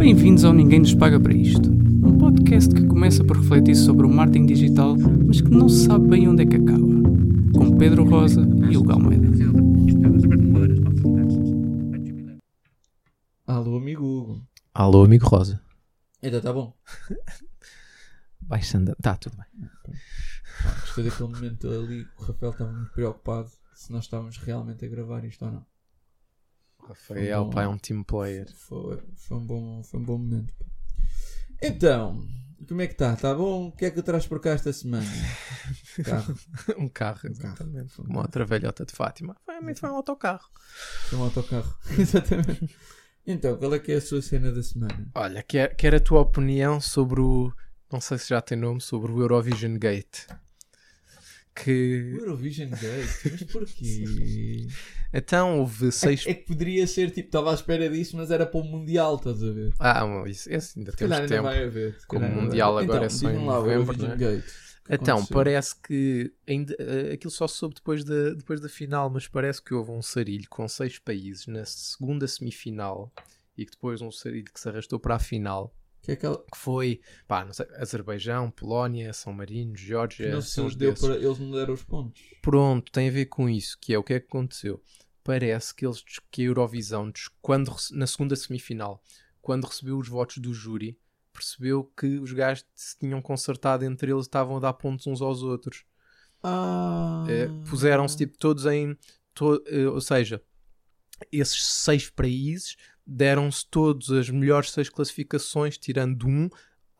Bem-vindos ao Ninguém Nos Paga para Isto. Um podcast que começa por refletir sobre o marketing digital, mas que não sabe bem onde é que acaba. Com Pedro Rosa e Hugo Almeida. Alô, amigo Hugo. Alô, amigo Rosa. Ainda tá bom? Baixando. Tá, tudo bem. Gostei daquele momento ali que o Rafael estava muito preocupado se nós estávamos realmente a gravar isto ou não. Rafael, bom. pá, é um team player. Foi, foi, um, bom, foi um bom momento. Então, como é que está? Está bom? O que é que traz por cá esta semana? Carro. um carro, exatamente. Uma outra velhota de Fátima. Foi, foi um autocarro. Foi um autocarro. Exatamente. Então, qual é que é a sua cena da semana? Olha, quer, quer a tua opinião sobre o. Não sei se já tem nome, sobre o Eurovision Gate. O Que. Eurovision Gate? Mas porquê? Então houve seis. É que poderia ser tipo, estava à espera disso, mas era para o Mundial, estás a ver? Ah, mas isso, esse ainda temos ainda tempo. vai haver. Como o Mundial agora é então, só em lá, novembro, Eurovision não é? Gate. Que Então, aconteceu? parece que ainda, eh, aquilo só soube depois da, depois da final, mas parece que houve um sarilho com seis países na segunda semifinal e que depois um sarilho que se arrastou para a final, Que é aquela... que foi, pá, não sei, Azerbaijão, Polónia, São Marino, que Geórgia, não se os deu para... Eles não deram os pontos. Pronto, tem a ver com isso, que é o que é que aconteceu. Parece que eles que a Eurovisão, quando na segunda semifinal, quando recebeu os votos do júri, percebeu que os gajos se tinham consertado entre eles, estavam a dar pontos uns aos outros. Ah... Eh, puseram-se tipo todos em. to- eh, ou seja, esses seis países deram-se todos as melhores seis classificações, tirando um,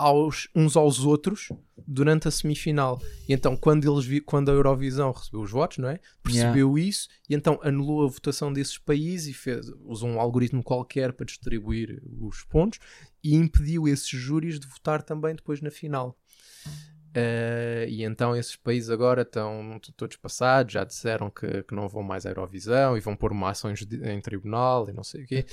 aos, uns aos outros durante a semifinal. E então, quando, eles vi, quando a Eurovisão recebeu os votos, não é? Percebeu isso e então anulou a votação desses países e fez, usou um algoritmo qualquer para distribuir os pontos e impediu esses júris de votar também depois na final. Eh, e então esses países agora estão todos passados, já disseram que, que não vão mais à Eurovisão e vão pôr uma ação em, em tribunal e não sei o quê.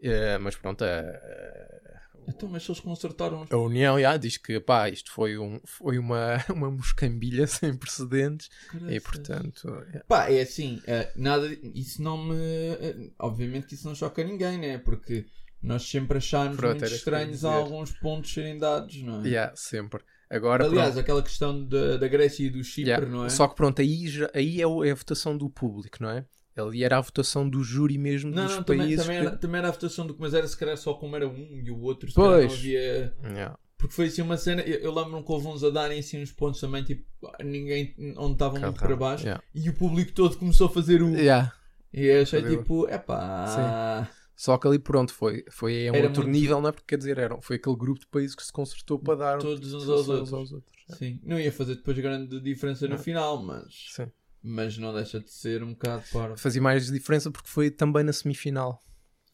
Eh, mas pronto, eh, Então, mas se eles consertaram... a União já diz que pá, isto foi, um, foi uma, uma moscambilha sem precedentes e Caraças. portanto. é. Pá, é assim, eh, nada... Isso não me... eh, Obviamente que isso não choca ninguém, né? Porque nós sempre achámos Pronto, muito estranhos alguns pontos serem dados, não é? Yeah, sempre. Agora, Aliás, pronto, aquela questão da, da Grécia e do Chipre, yeah, não é? só que pronto, aí, já- aí é, o- é a votação do público, não é? Ali era a votação do júri mesmo Não, dos não, também, países. também, que- era, também era a votação do que, mas era se calhar só como era um e o outro, se calhar não Pois. havia. Yeah. Porque foi assim uma cena, eu, eu lembro-me que houve uns a darem assim uns pontos também, tipo, ninguém onde estavam muito Caramba, para baixo yeah. e o público todo começou a fazer o. Yeah. E eu achei tipo, epá. Só que ali pronto foi, foi a um Era outro muito- nível, não é? Porque quer dizer, era, foi aquele grupo de países que se concertou para dar Todos uns aos outros. outros. É. Sim, não ia fazer depois grande diferença no Não. final, mas. Sim. Mas não deixa de ser um bocado para. Fazia mais diferença porque foi também na semifinal.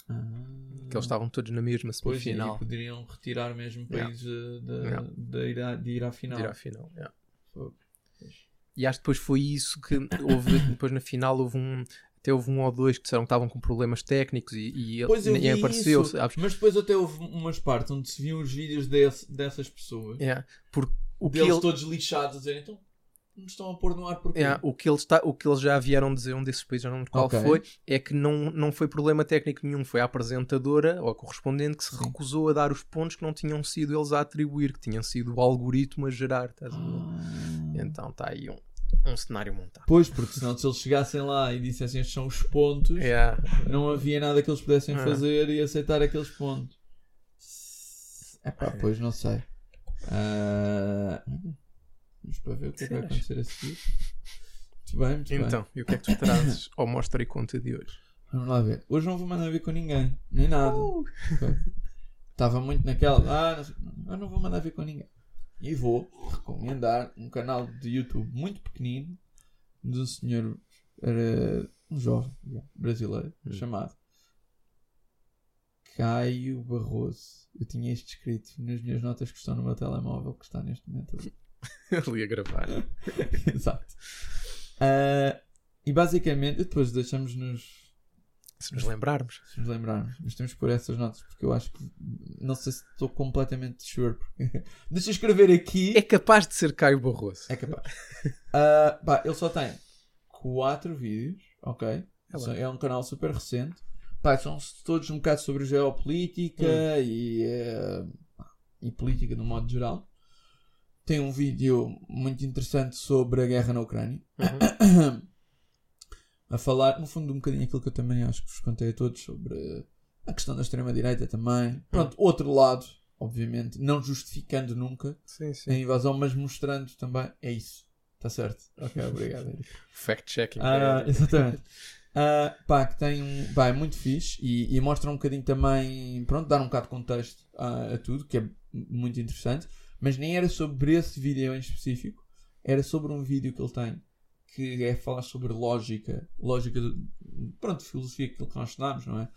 Ah. Que eles estavam todos na mesma Pois, e semifinal. poderiam retirar mesmo Yeah. países eh, de, Yeah. de ir à, de ir à final. de ir à final. yeah. E acho que depois foi isso que houve. depois na final houve um. Até houve um ou dois que disseram que estavam com problemas técnicos e, e Pois apareceu, isso, mas depois até houve umas partes onde se viam os vídeos desse- dessas pessoas, Yeah. Porque o que, deles ele, todos lixados, a dizer então nos estão a pôr no ar porque yeah, o, que eles está, o que eles já vieram dizer, um desses países, não lembro qual Ok. foi, é que não, não foi problema técnico nenhum, foi a apresentadora ou a correspondente que se Sim. recusou a dar os pontos que não tinham sido eles a atribuir, que tinham sido o algoritmo a gerar. Ver? Ah. Então está aí um, um cenário montado. Pois, porque senão se eles chegassem lá e dissessem estes são os pontos, Yeah. não havia nada que eles pudessem Ah. fazer e aceitar aqueles pontos. Epá, pois não sei. Ah, Vamos para ver o que é que vai acontecer a seguir. Muito bem, muito bem. Então, e o que é que tu trazes ao Mostra e Conta de hoje? Vamos lá ver. Hoje não vou mandar ver com ninguém, nem nada. Uh! Estava muito naquela. Ah, não, sei, eu não vou mandar ver com ninguém. E vou recomendar um canal de YouTube muito pequenino de um senhor, era um jovem brasileiro, Hum. chamado Caio Barroso. Eu tinha isto escrito nas minhas notas que estão no meu telemóvel, que está neste momento ali. Ali a gravar. Exato. Ah, e basicamente, depois deixamos nos Se nos lembrarmos. se nos lembrarmos. Mas temos que pôr essas notas porque eu acho que não sei se estou completamente sure. Porque... Deixa eu escrever aqui. É capaz de ser Caio Barroso. É capaz. Ah, pá, ele só tem quatro vídeos, ok? É. É um canal super recente. pá, são todos um bocado sobre geopolítica e, eh, e política no modo geral. Tem um vídeo muito interessante sobre a guerra na Ucrânia. Uhum. a falar, no fundo, um bocadinho aquilo que eu também acho que vos contei a todos sobre a questão da extrema-direita também. Pronto, outro lado, obviamente, não justificando nunca Sim, a sim. invasão, mas mostrando também. É isso. Está certo? Ok, obrigado. Eric. Fact-checking. Ah, é- exatamente. Ah, pá, que tem um. Pá, é muito fixe e, e mostra um bocadinho também. Pronto, dar um bocado de contexto a, a tudo, que é muito interessante. Mas nem era sobre esse vídeo em específico, era sobre um vídeo que ele tem que é falar sobre lógica, lógica, de, pronto, filosofia, aquilo que nós estudamos, não é?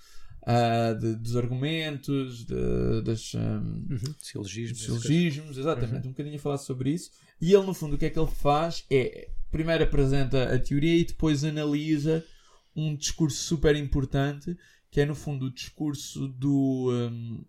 Ah, de- dos argumentos, de- das. hum, Uhum. Silogismos. dos silogismos, exatamente, um bocadinho a falar sobre isso. E ele, no fundo, o que é que ele faz é primeiro apresenta a teoria e depois analisa um discurso super importante que é, no fundo, o discurso do, hum,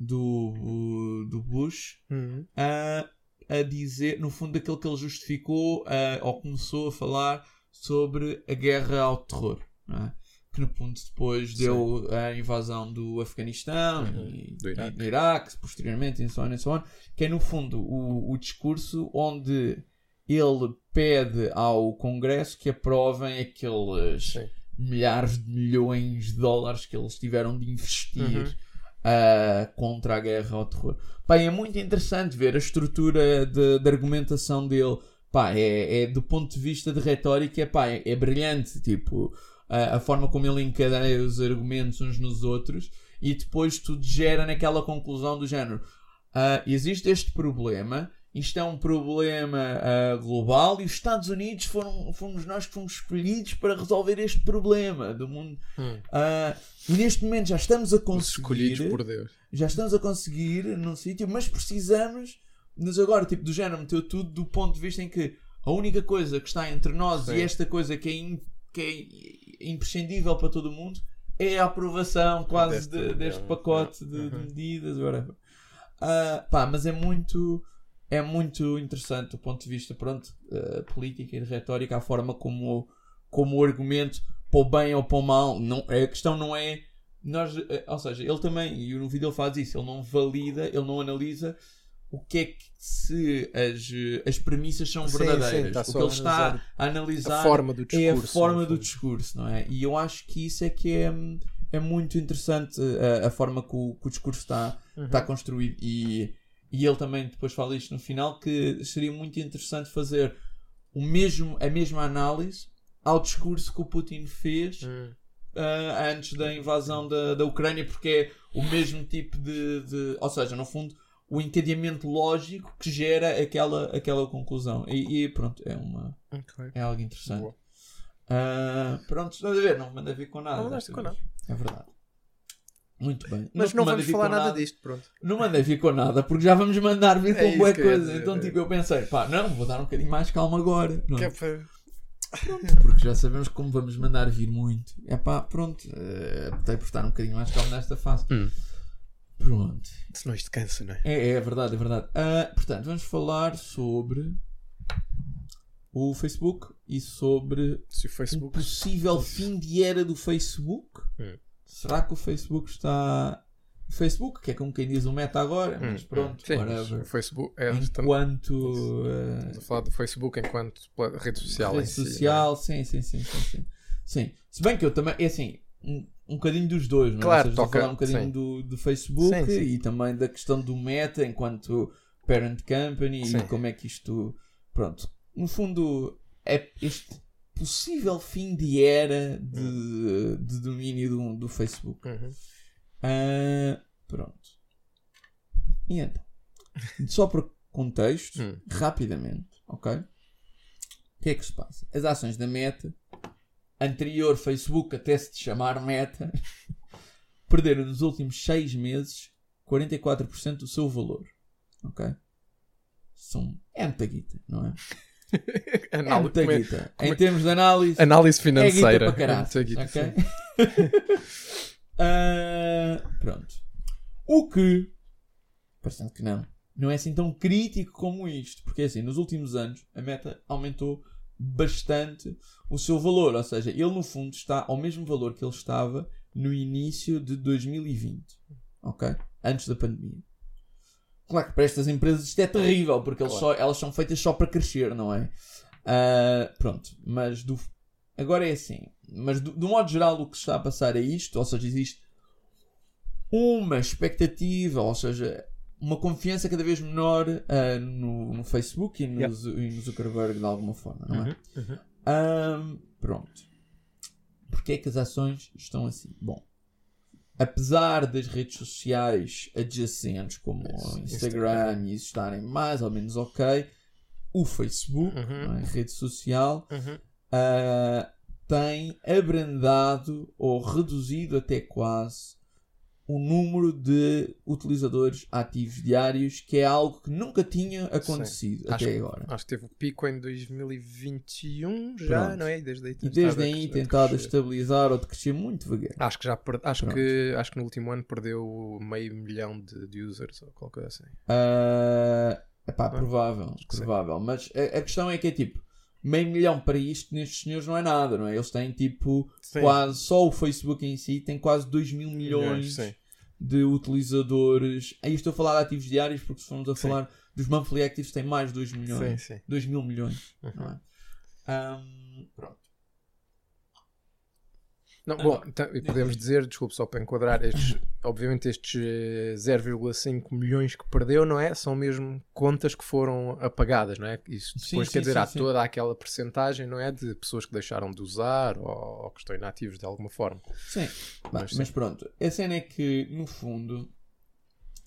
do, do Bush Uhum. a, a dizer, no fundo, aquilo que ele justificou a- ou começou a falar sobre a guerra ao terror. é? Que no fundo depois deu a invasão do Afeganistão Uhum. e, Do Iraque. e do Iraque, posteriormente, e so on, e so on, que é no fundo o, o discurso onde ele pede ao Congresso que aprovem aqueles Sim. milhares de milhões de dólares que eles tiveram de investir Uhum. Ah, contra a guerra ao terror. Pá, é muito interessante ver a estrutura de, de argumentação dele. Pá, é, é do ponto de vista de retórica, é, pá, é, é brilhante. Tipo, a, a forma como ele encadeia os argumentos uns nos outros e depois tudo gera naquela conclusão do género. ah, existe este problema, isto é um problema ah, global e os Estados Unidos foram, fomos nós que fomos escolhidos para resolver este problema do mundo. Hum. Ah, e neste momento já estamos a Os escolhidos conseguir, por Deus. já estamos a conseguir num sítio, mas precisamos, mas agora, tipo, do género, meteu tudo do ponto de vista em que a única coisa que está entre nós Sim. e esta coisa que é, in- que é imprescindível para todo mundo é a aprovação quase Deste de- deste pacote de, de Uhum. medidas, whatever. Ah, pá, mas é muito é muito interessante do ponto de vista pronto, eh, política e retórica, a forma como, como o argumento para o bem ou para o mal, não, a questão não é nós, eh, ou seja, ele também, e no vídeo ele faz isso, ele não valida, ele não analisa o que é que se as, eh, as premissas são Sim, verdadeiras. sim, está o só que ele está a analisar A forma do discurso. é a forma do discurso, não é? E eu acho que isso é que é, é muito interessante a, a forma que o, que o discurso está, Uhum. está construído. E, e ele também depois fala isto no final que seria muito interessante fazer o mesmo, a mesma análise ao discurso que o Putin fez Hum. ah, antes da invasão da, da Ucrânia, porque é o mesmo tipo de, de- Ou seja, no fundo, o encadeamento lógico que gera aquela, aquela conclusão. E, e pronto, é, uma, Ok. é algo interessante. Ah, pronto, estás a ver? Não manda vir com nada. Não desta com vez. É verdade. Muito bem. Mas não manda vamos falar com nada disto, pronto. Não mandei vir com nada, porque já vamos mandar vir É com boa eu ia coisa. Então, é. tipo, eu pensei, pá, não, vou dar um bocadinho mais calma agora. Pronto. Que é para- Porque já sabemos como vamos mandar vir muito. É pá, pronto. Uh, optei por estar um bocadinho mais calmo nesta fase. Hum. Pronto. Senão isto cansa, não é? É, é verdade, é verdade. Ah, portanto, vamos falar sobre o Facebook e sobre Se o um Facebook. possível fim de era do Facebook. Hum. Será que o Facebook está. O Facebook, que é como quem diz o meta agora, mas Hum, pronto, hum. Sim, whatever. o Facebook. É, Enquanto. ah, estamos a falar do Facebook enquanto rede social. rede em si, social, sim, sim, sim, sim, sim. Sim. Se bem que eu também, é assim, um, um bocadinho dos dois, não é? Claro, estou a falar um bocadinho sim. do, do Facebook Sim, sim. e também da questão do Meta enquanto parent company e como é que isto. Pronto. No fundo, é este possível fim de era de, de domínio do, do Facebook. Uhum. Ah, pronto. E então, só para contexto, Hum. rapidamente, ok? O que é que se passa? As ações da Meta, anterior Facebook até se chamar Meta, perderam nos últimos 6 meses 44% do seu valor, ok? São, é muita guita, não é? É muita como é- como Em é- termos de análise, análise é financeira. guita para caralho. É guita, ok? sim. Ah, pronto. O que, parecendo que não, não é assim tão crítico como isto. Porque assim, nos últimos anos, a meta aumentou bastante o seu valor. Ou seja, ele no fundo está ao mesmo valor que ele estava no início de 2020. Ok? Antes da pandemia. Claro que para estas empresas isto é terrível, porque Claro. só, elas são feitas só para crescer, não é? Ah, pronto, mas do, agora é assim. Mas do, do modo geral, o que se está a passar é isto, ou seja, existe uma expectativa, ou seja, uma confiança cada vez menor ah, no, no Facebook e no. Zu- e no Zuckerberg de alguma forma, não é? Uhum, uhum. Ahm, pronto. Porquê é que as ações estão assim? Bom, apesar das redes sociais adjacentes, como o Instagram, e isso estarem mais ou menos ok, o Facebook, Uhum. é? rede social, Uhum. ah, tem abrandado ou reduzido até quase o número de utilizadores ativos diários, que é algo que nunca tinha acontecido Acho até que- agora. Acho que teve o pico em 2021 já, Pronto. não é? E desde aí E desde aí tentado estabilizar ou de crescer muito devagar. Acho que já per- acho Pronto. que acho que no último ano perdeu meio milhão de, de users ou qualquer coisa assim. Ah, epá, Ah, provável, sim. provável. Mas a, a questão é que é tipo, meio milhão para isto nestes senhores não é nada, não é? Eles têm tipo Sim. quase, só o Facebook em si tem quase 2 mil milhões sim. De utilizadores. Aí estou a falar de ativos diários porque se formos a Sim. falar dos monthly actives tem mais de 2 milhões. Sim, sim. 2 mil milhões, Uhum. não é? Ahm, pronto. Não, Ah, bom, então, e podemos dizer, desculpe só para enquadrar, estes, obviamente estes eh, 0,5 milhões que perdeu, não é? São mesmo contas que foram apagadas, não é? Isso Sim, depois sim, quer dizer, sim, há sim. toda aquela percentagem, não é? De pessoas que deixaram de usar ou, ou que estão inativos de alguma forma. Sim, Mas mas, sim. pronto. A cena é que, no fundo,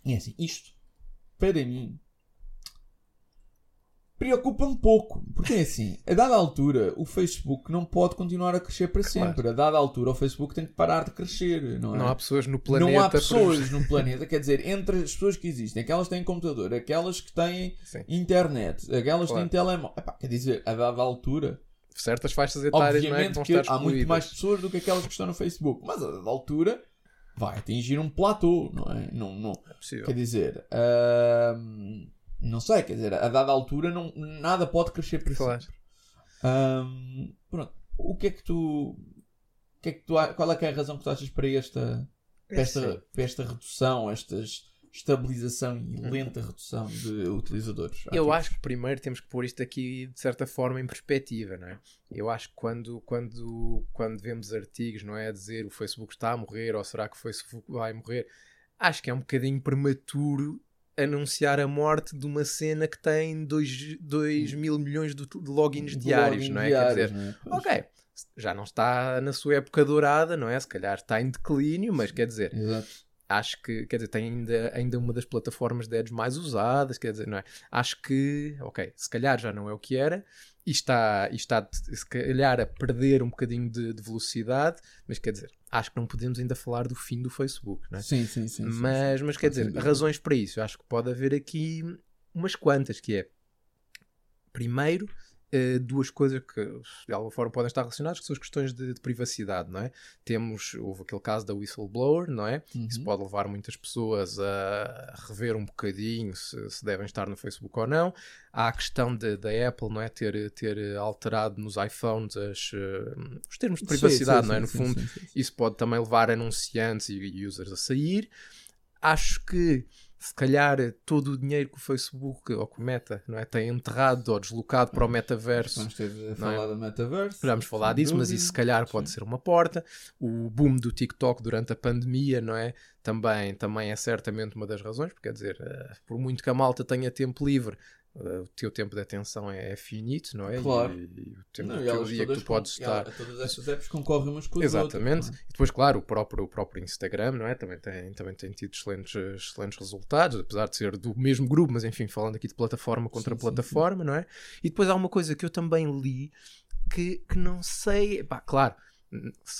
é assim, isto, para mim, preocupa-me pouco. Porque é assim, a dada altura, o Facebook não pode continuar a crescer para Claro. sempre. A dada altura, o Facebook tem que parar de crescer, não é? Não há pessoas no planeta. Não há pessoas no planeta, quer dizer, entre as pessoas que existem, aquelas que têm computador, aquelas que têm Sim. internet, aquelas que Claro. têm telemóvel. Quer dizer, a dada altura, Certas faixas etárias não é? que obviamente que há muito mais pessoas do que aquelas que estão no Facebook, mas a dada altura vai atingir um platô, não é? Não, não, É possível. quer dizer, ahm, não sei, quer dizer, a dada altura não, nada pode crescer para Claro. sempre. Ahm, pronto, o que é que tu. o que é que tu a- qual é que é a razão que tu achas para esta, para esta, para esta redução, esta estabilização e lenta redução de utilizadores? Eu ativos? acho que primeiro temos que pôr isto aqui de certa forma em perspectiva, não é? Eu acho que quando, quando, quando vemos artigos, não é? A dizer o Facebook está a morrer ou será que o Facebook vai morrer, acho que é um bocadinho prematuro anunciar a morte de uma cena que tem 2 mil milhões de, de logins De diários, login não é? diários, Quer dizer, é? Ok, já não está na sua época dourada, não é? Se calhar está em declínio, mas quer dizer, Exato. acho que, quer dizer, tem ainda, ainda uma das plataformas de ads mais usadas, quer dizer, não é? Acho que, ok, se calhar já não é o que era e está, e está se calhar a perder um bocadinho de, de velocidade, mas quer dizer, acho que não podemos ainda falar do fim do Facebook, não é? Sim, sim, sim. mas, sim. mas quer dizer, razões para isso, eu acho que pode haver aqui umas quantas, que é, primeiro, eh, duas coisas que de alguma forma podem estar relacionadas, que são as questões de, de privacidade, não é? Temos, houve aquele caso da whistleblower, não é? Isso Uhum. pode levar muitas pessoas a rever um bocadinho se, se devem estar no Facebook ou não. Há a questão da Apple, não é? Ter, ter alterado nos iPhones as, eh, os termos de Sim, privacidade, sim, não é? sim, No sim, fundo, sim, sim, sim. isso pode também levar anunciantes e users a sair. Acho que se calhar todo o dinheiro que o Facebook ou que o Meta não é, tem enterrado ou deslocado para o metaverso Vamos ter a é? falar do metaverso. Vamos falar disso, mas dúvida. isso se calhar pode Sim. ser uma porta. O boom do TikTok durante a pandemia, não é? Também, também é certamente uma das razões, porque quer dizer, eh, por muito que a malta tenha tempo livre, eh, o teu tempo de atenção é, é finito, não é? Claro. E, e o tempo Não, do teu dia que tu podes estar. Todas estas apps concorrem umas com as Exatamente. outras. E depois, claro, o próprio, o próprio Instagram, não é? Também tem, também tem tido excelentes, excelentes resultados, apesar de ser do mesmo grupo, mas enfim, falando aqui de plataforma contra Sim, sim, plataforma, não é? E depois há uma coisa que eu também li que, que não sei, pá, claro,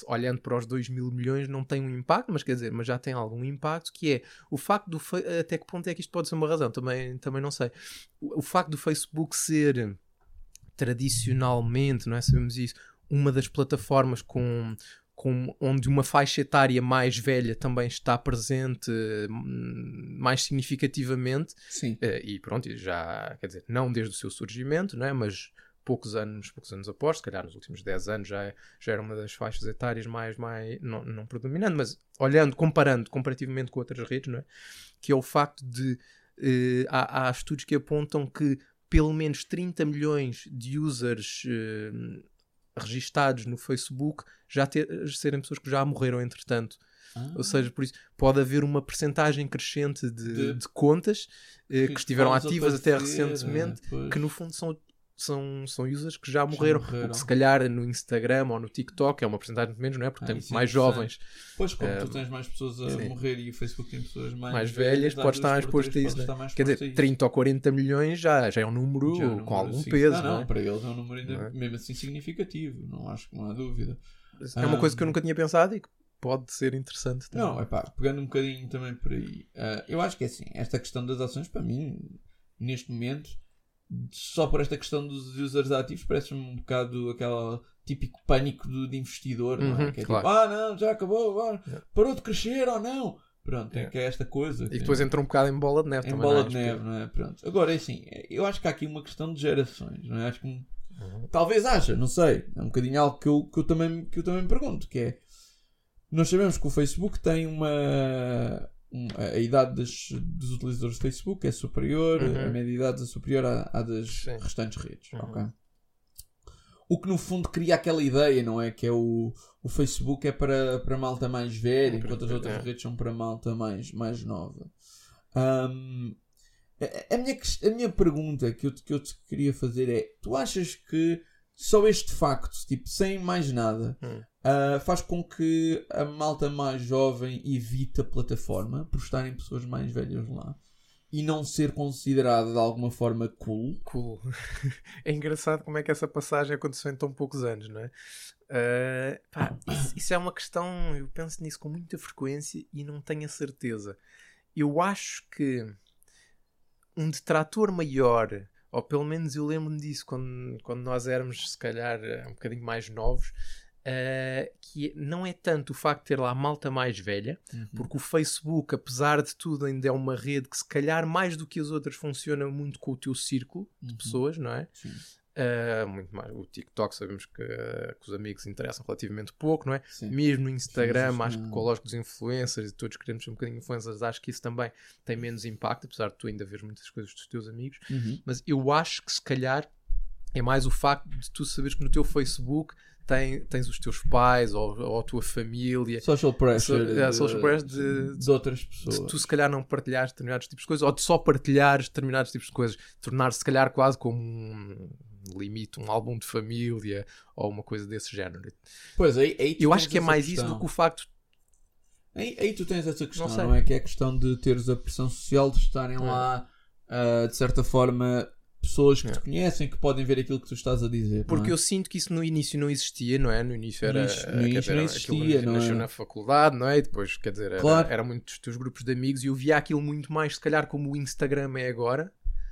olhando para os 2 mil milhões não tem um impacto, mas quer dizer, mas já tem algum impacto, que é o facto do até que ponto é que isto pode ser uma razão, também, também não sei. O, o facto do Facebook ser tradicionalmente, não é? Sabemos isso, uma das plataformas com, com onde uma faixa etária mais velha também está presente hum, mais significativamente Sim. eh, e pronto, já, quer dizer, não desde o seu surgimento, não é? mas poucos anos, poucos anos após, se calhar nos últimos 10 anos já, já era uma das faixas etárias mais, mais não, não predominante, mas olhando, comparando comparativamente com outras redes, não é? que é o facto de uh, há, há, estudos que apontam que pelo menos 30 milhões de users uh, registados no Facebook já ter, serem pessoas que já morreram entretanto. Ah. Ou seja, por isso pode haver uma percentagem crescente de, de... de contas uh, que, que, estiveram ativas até recentemente, é, que no fundo são são, são users que já morreram. já morreram. Se calhar no Instagram ou no TikTok é uma porcentagem de menos, não é? Porque ah, tem mais jovens. Pois, como uh, tu tens mais pessoas a sim. morrer e o Facebook tem pessoas mais, mais velhas, pode estar mais exposto a isso. Né? Quer dizer, 30 ou 40 milhões já, já é um número é um com algum sim. peso. Não, não, é? para eles é um número ainda, é? mesmo assim significativo. Não acho que não há dúvida. É uma coisa que eu nunca tinha pensado e que pode ser interessante também. Não, é pá, pegando um bocadinho também por aí. Uh, eu acho que é assim, esta questão das ações, para mim, neste momento só por esta questão dos users ativos, parece-me um bocado aquele típico pânico de, de investidor, uhum, não é? Uhum, que é tipo, claro. tipo, ah, não, já acabou, yeah. parou de crescer ou não. Pronto, yeah. é que é esta coisa. E depois entra um bocado em bola de neve em também. Em bola é? de neve, não é? Pronto. Agora, é assim, eu acho que há aqui uma questão de gerações, não é? Acho que uhum. talvez haja, não sei. É um bocadinho algo que eu, que eu, também, que eu também me pergunto, que é nós sabemos que o Facebook tem uma a idade das, dos utilizadores do Facebook é superior, uhum. a média idade é superior à, à das Sim. restantes redes. Uhum. Okay? O que no fundo cria aquela ideia, não é? Que é o, o Facebook é para, para malta mais velha, enquanto as outras é. redes são para malta mais, mais nova. Um, a, a, minha, a minha pergunta que eu, que eu te queria fazer é: tu achas que só este facto, tipo, sem mais nada, hum uh, faz com que a malta mais jovem evite a plataforma por estarem pessoas mais velhas lá e não ser considerada de alguma forma cool. Cool. é engraçado como é que essa passagem aconteceu em tão poucos anos, não é? Uh, pá, isso, isso, é uma questão, eu penso nisso com muita frequência e não tenho a certeza. Eu acho que um detrator maior, ou pelo menos eu lembro-me disso quando, quando nós éramos, se calhar, um bocadinho mais novos, Uh, que não é tanto o facto de ter lá malta mais velha, uhum. porque o Facebook, apesar de tudo, ainda é uma rede que se calhar mais do que as outras funciona muito com o teu círculo de uhum. pessoas, não é? Uh, muito mais. O TikTok sabemos que, uh, que, os amigos interessam relativamente pouco, não é? Sim. Mesmo no Instagram, Sim, acho que com a lógica dos influencers e todos queremos ser um bocadinho influencers, acho que isso também tem menos impacto, apesar de tu ainda ver muitas coisas dos teus amigos. Uhum. Mas eu acho que se calhar é mais o facto de tu saberes que no teu Facebook tem, tens os teus pais ou, ou a tua família. Social pressure. So, é, social pressure de, de, outras pessoas. De tu se calhar não partilhares determinados tipos de coisas ou de só partilhares determinados tipos de coisas. Tornar-se se calhar quase como um limite, um álbum de família ou uma coisa desse género. Pois, aí, aí Eu acho que é mais questão. isso do que o facto Aí, aí tu tens essa questão, não, não, é? Que é a questão de teres a pressão social de estarem lá, uh, de certa forma, pessoas que é. te conhecem que podem ver aquilo que tu estás a dizer. Porque é? eu sinto que isso no início não existia, não é? No início era. No no início não existia, não nasceu é? na faculdade, não é? E depois, quer dizer, claro. era, era muito dos teus grupos de amigos e eu via aquilo muito mais, se calhar, como o Instagram é agora.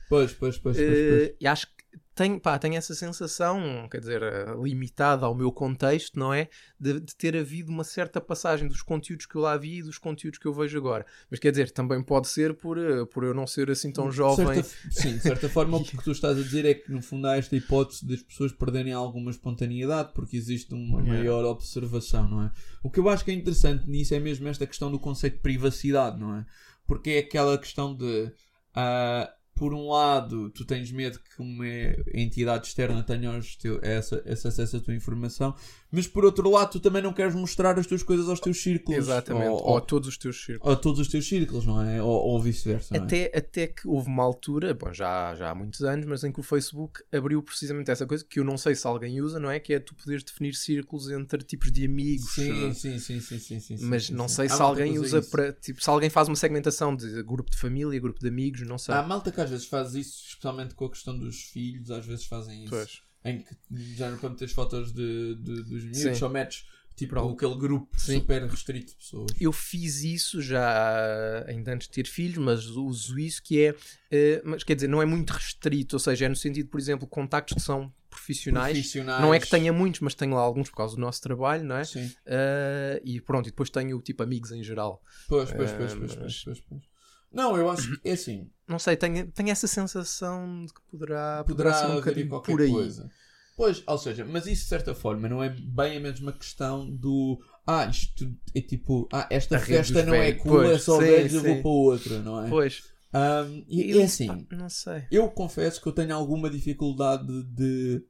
Pois, pois, pois. pois, pois. Uh, e acho que tenho, pá, tenho essa sensação, quer dizer, eh, limitada ao meu contexto, não é? De, de, ter havido uma certa passagem dos conteúdos que eu lá vi e dos conteúdos que eu vejo agora. Mas quer dizer, também pode ser por, eh, por eu não ser assim tão jovem. Certa, sim, de certa forma, o que tu estás a dizer é que no fundo há esta hipótese das pessoas perderem alguma espontaneidade porque existe uma maior observação, não é? O que eu acho que é interessante nisso é mesmo esta questão do conceito de privacidade, não é? Porque é aquela questão de. Uh, por um lado, tu tens medo que uma entidade externa tenha essa, acesso à tua informação, mas por outro lado, tu também não queres mostrar as tuas coisas aos teus círculos. Exatamente, ou, ou a todos os teus círculos. Ou a todos os teus círculos, não é? Ou, ou vice-versa. Até, é? até que houve uma altura, bom, já, já há muitos anos, mas em que o Facebook abriu precisamente essa coisa que eu não sei se alguém usa, não é? Que é tu poderes definir círculos entre tipos de amigos. Sim, sim, sim, sim, sim, sim, Mas sim, não sim. sei se alguém usa para. Tipo, se alguém faz uma segmentação de grupo de família, grupo de amigos, não sei. Há malta que às vezes faz isso, especialmente com a questão dos filhos, às vezes fazem isso. Pois. Em que já para meter fotos de, de, dos miúdos, só metes tipo Pronto. aquele grupo Sim. super restrito de pessoas. Eu fiz isso já ainda antes de ter filhos, mas uso isso que é, uh, mas quer dizer, não é muito restrito, ou seja, é no sentido, por exemplo, contactos que são profissionais. profissionais. Não é que tenha muitos, mas tenho lá alguns por causa do nosso trabalho, não é? Sim. Uh, e pronto, e depois tenho tipo amigos em geral. Pois, pois, pois, uh, pois, pois, pois, pois. Não, eu acho que é assim. Não sei, tenho, tenho essa sensação de que poderá, poderá, poderá ser um bocadinho por aí. Coisa. Pois, ou seja, mas isso de certa forma não é bem a mesma questão do. Ah, isto é tipo. Ah, esta A festa não é cool, é Pois, só sim, velhos, eu vou para outra, não é? Pois. Um, e Eu- é assim, Não sei. eu confesso que eu tenho alguma dificuldade de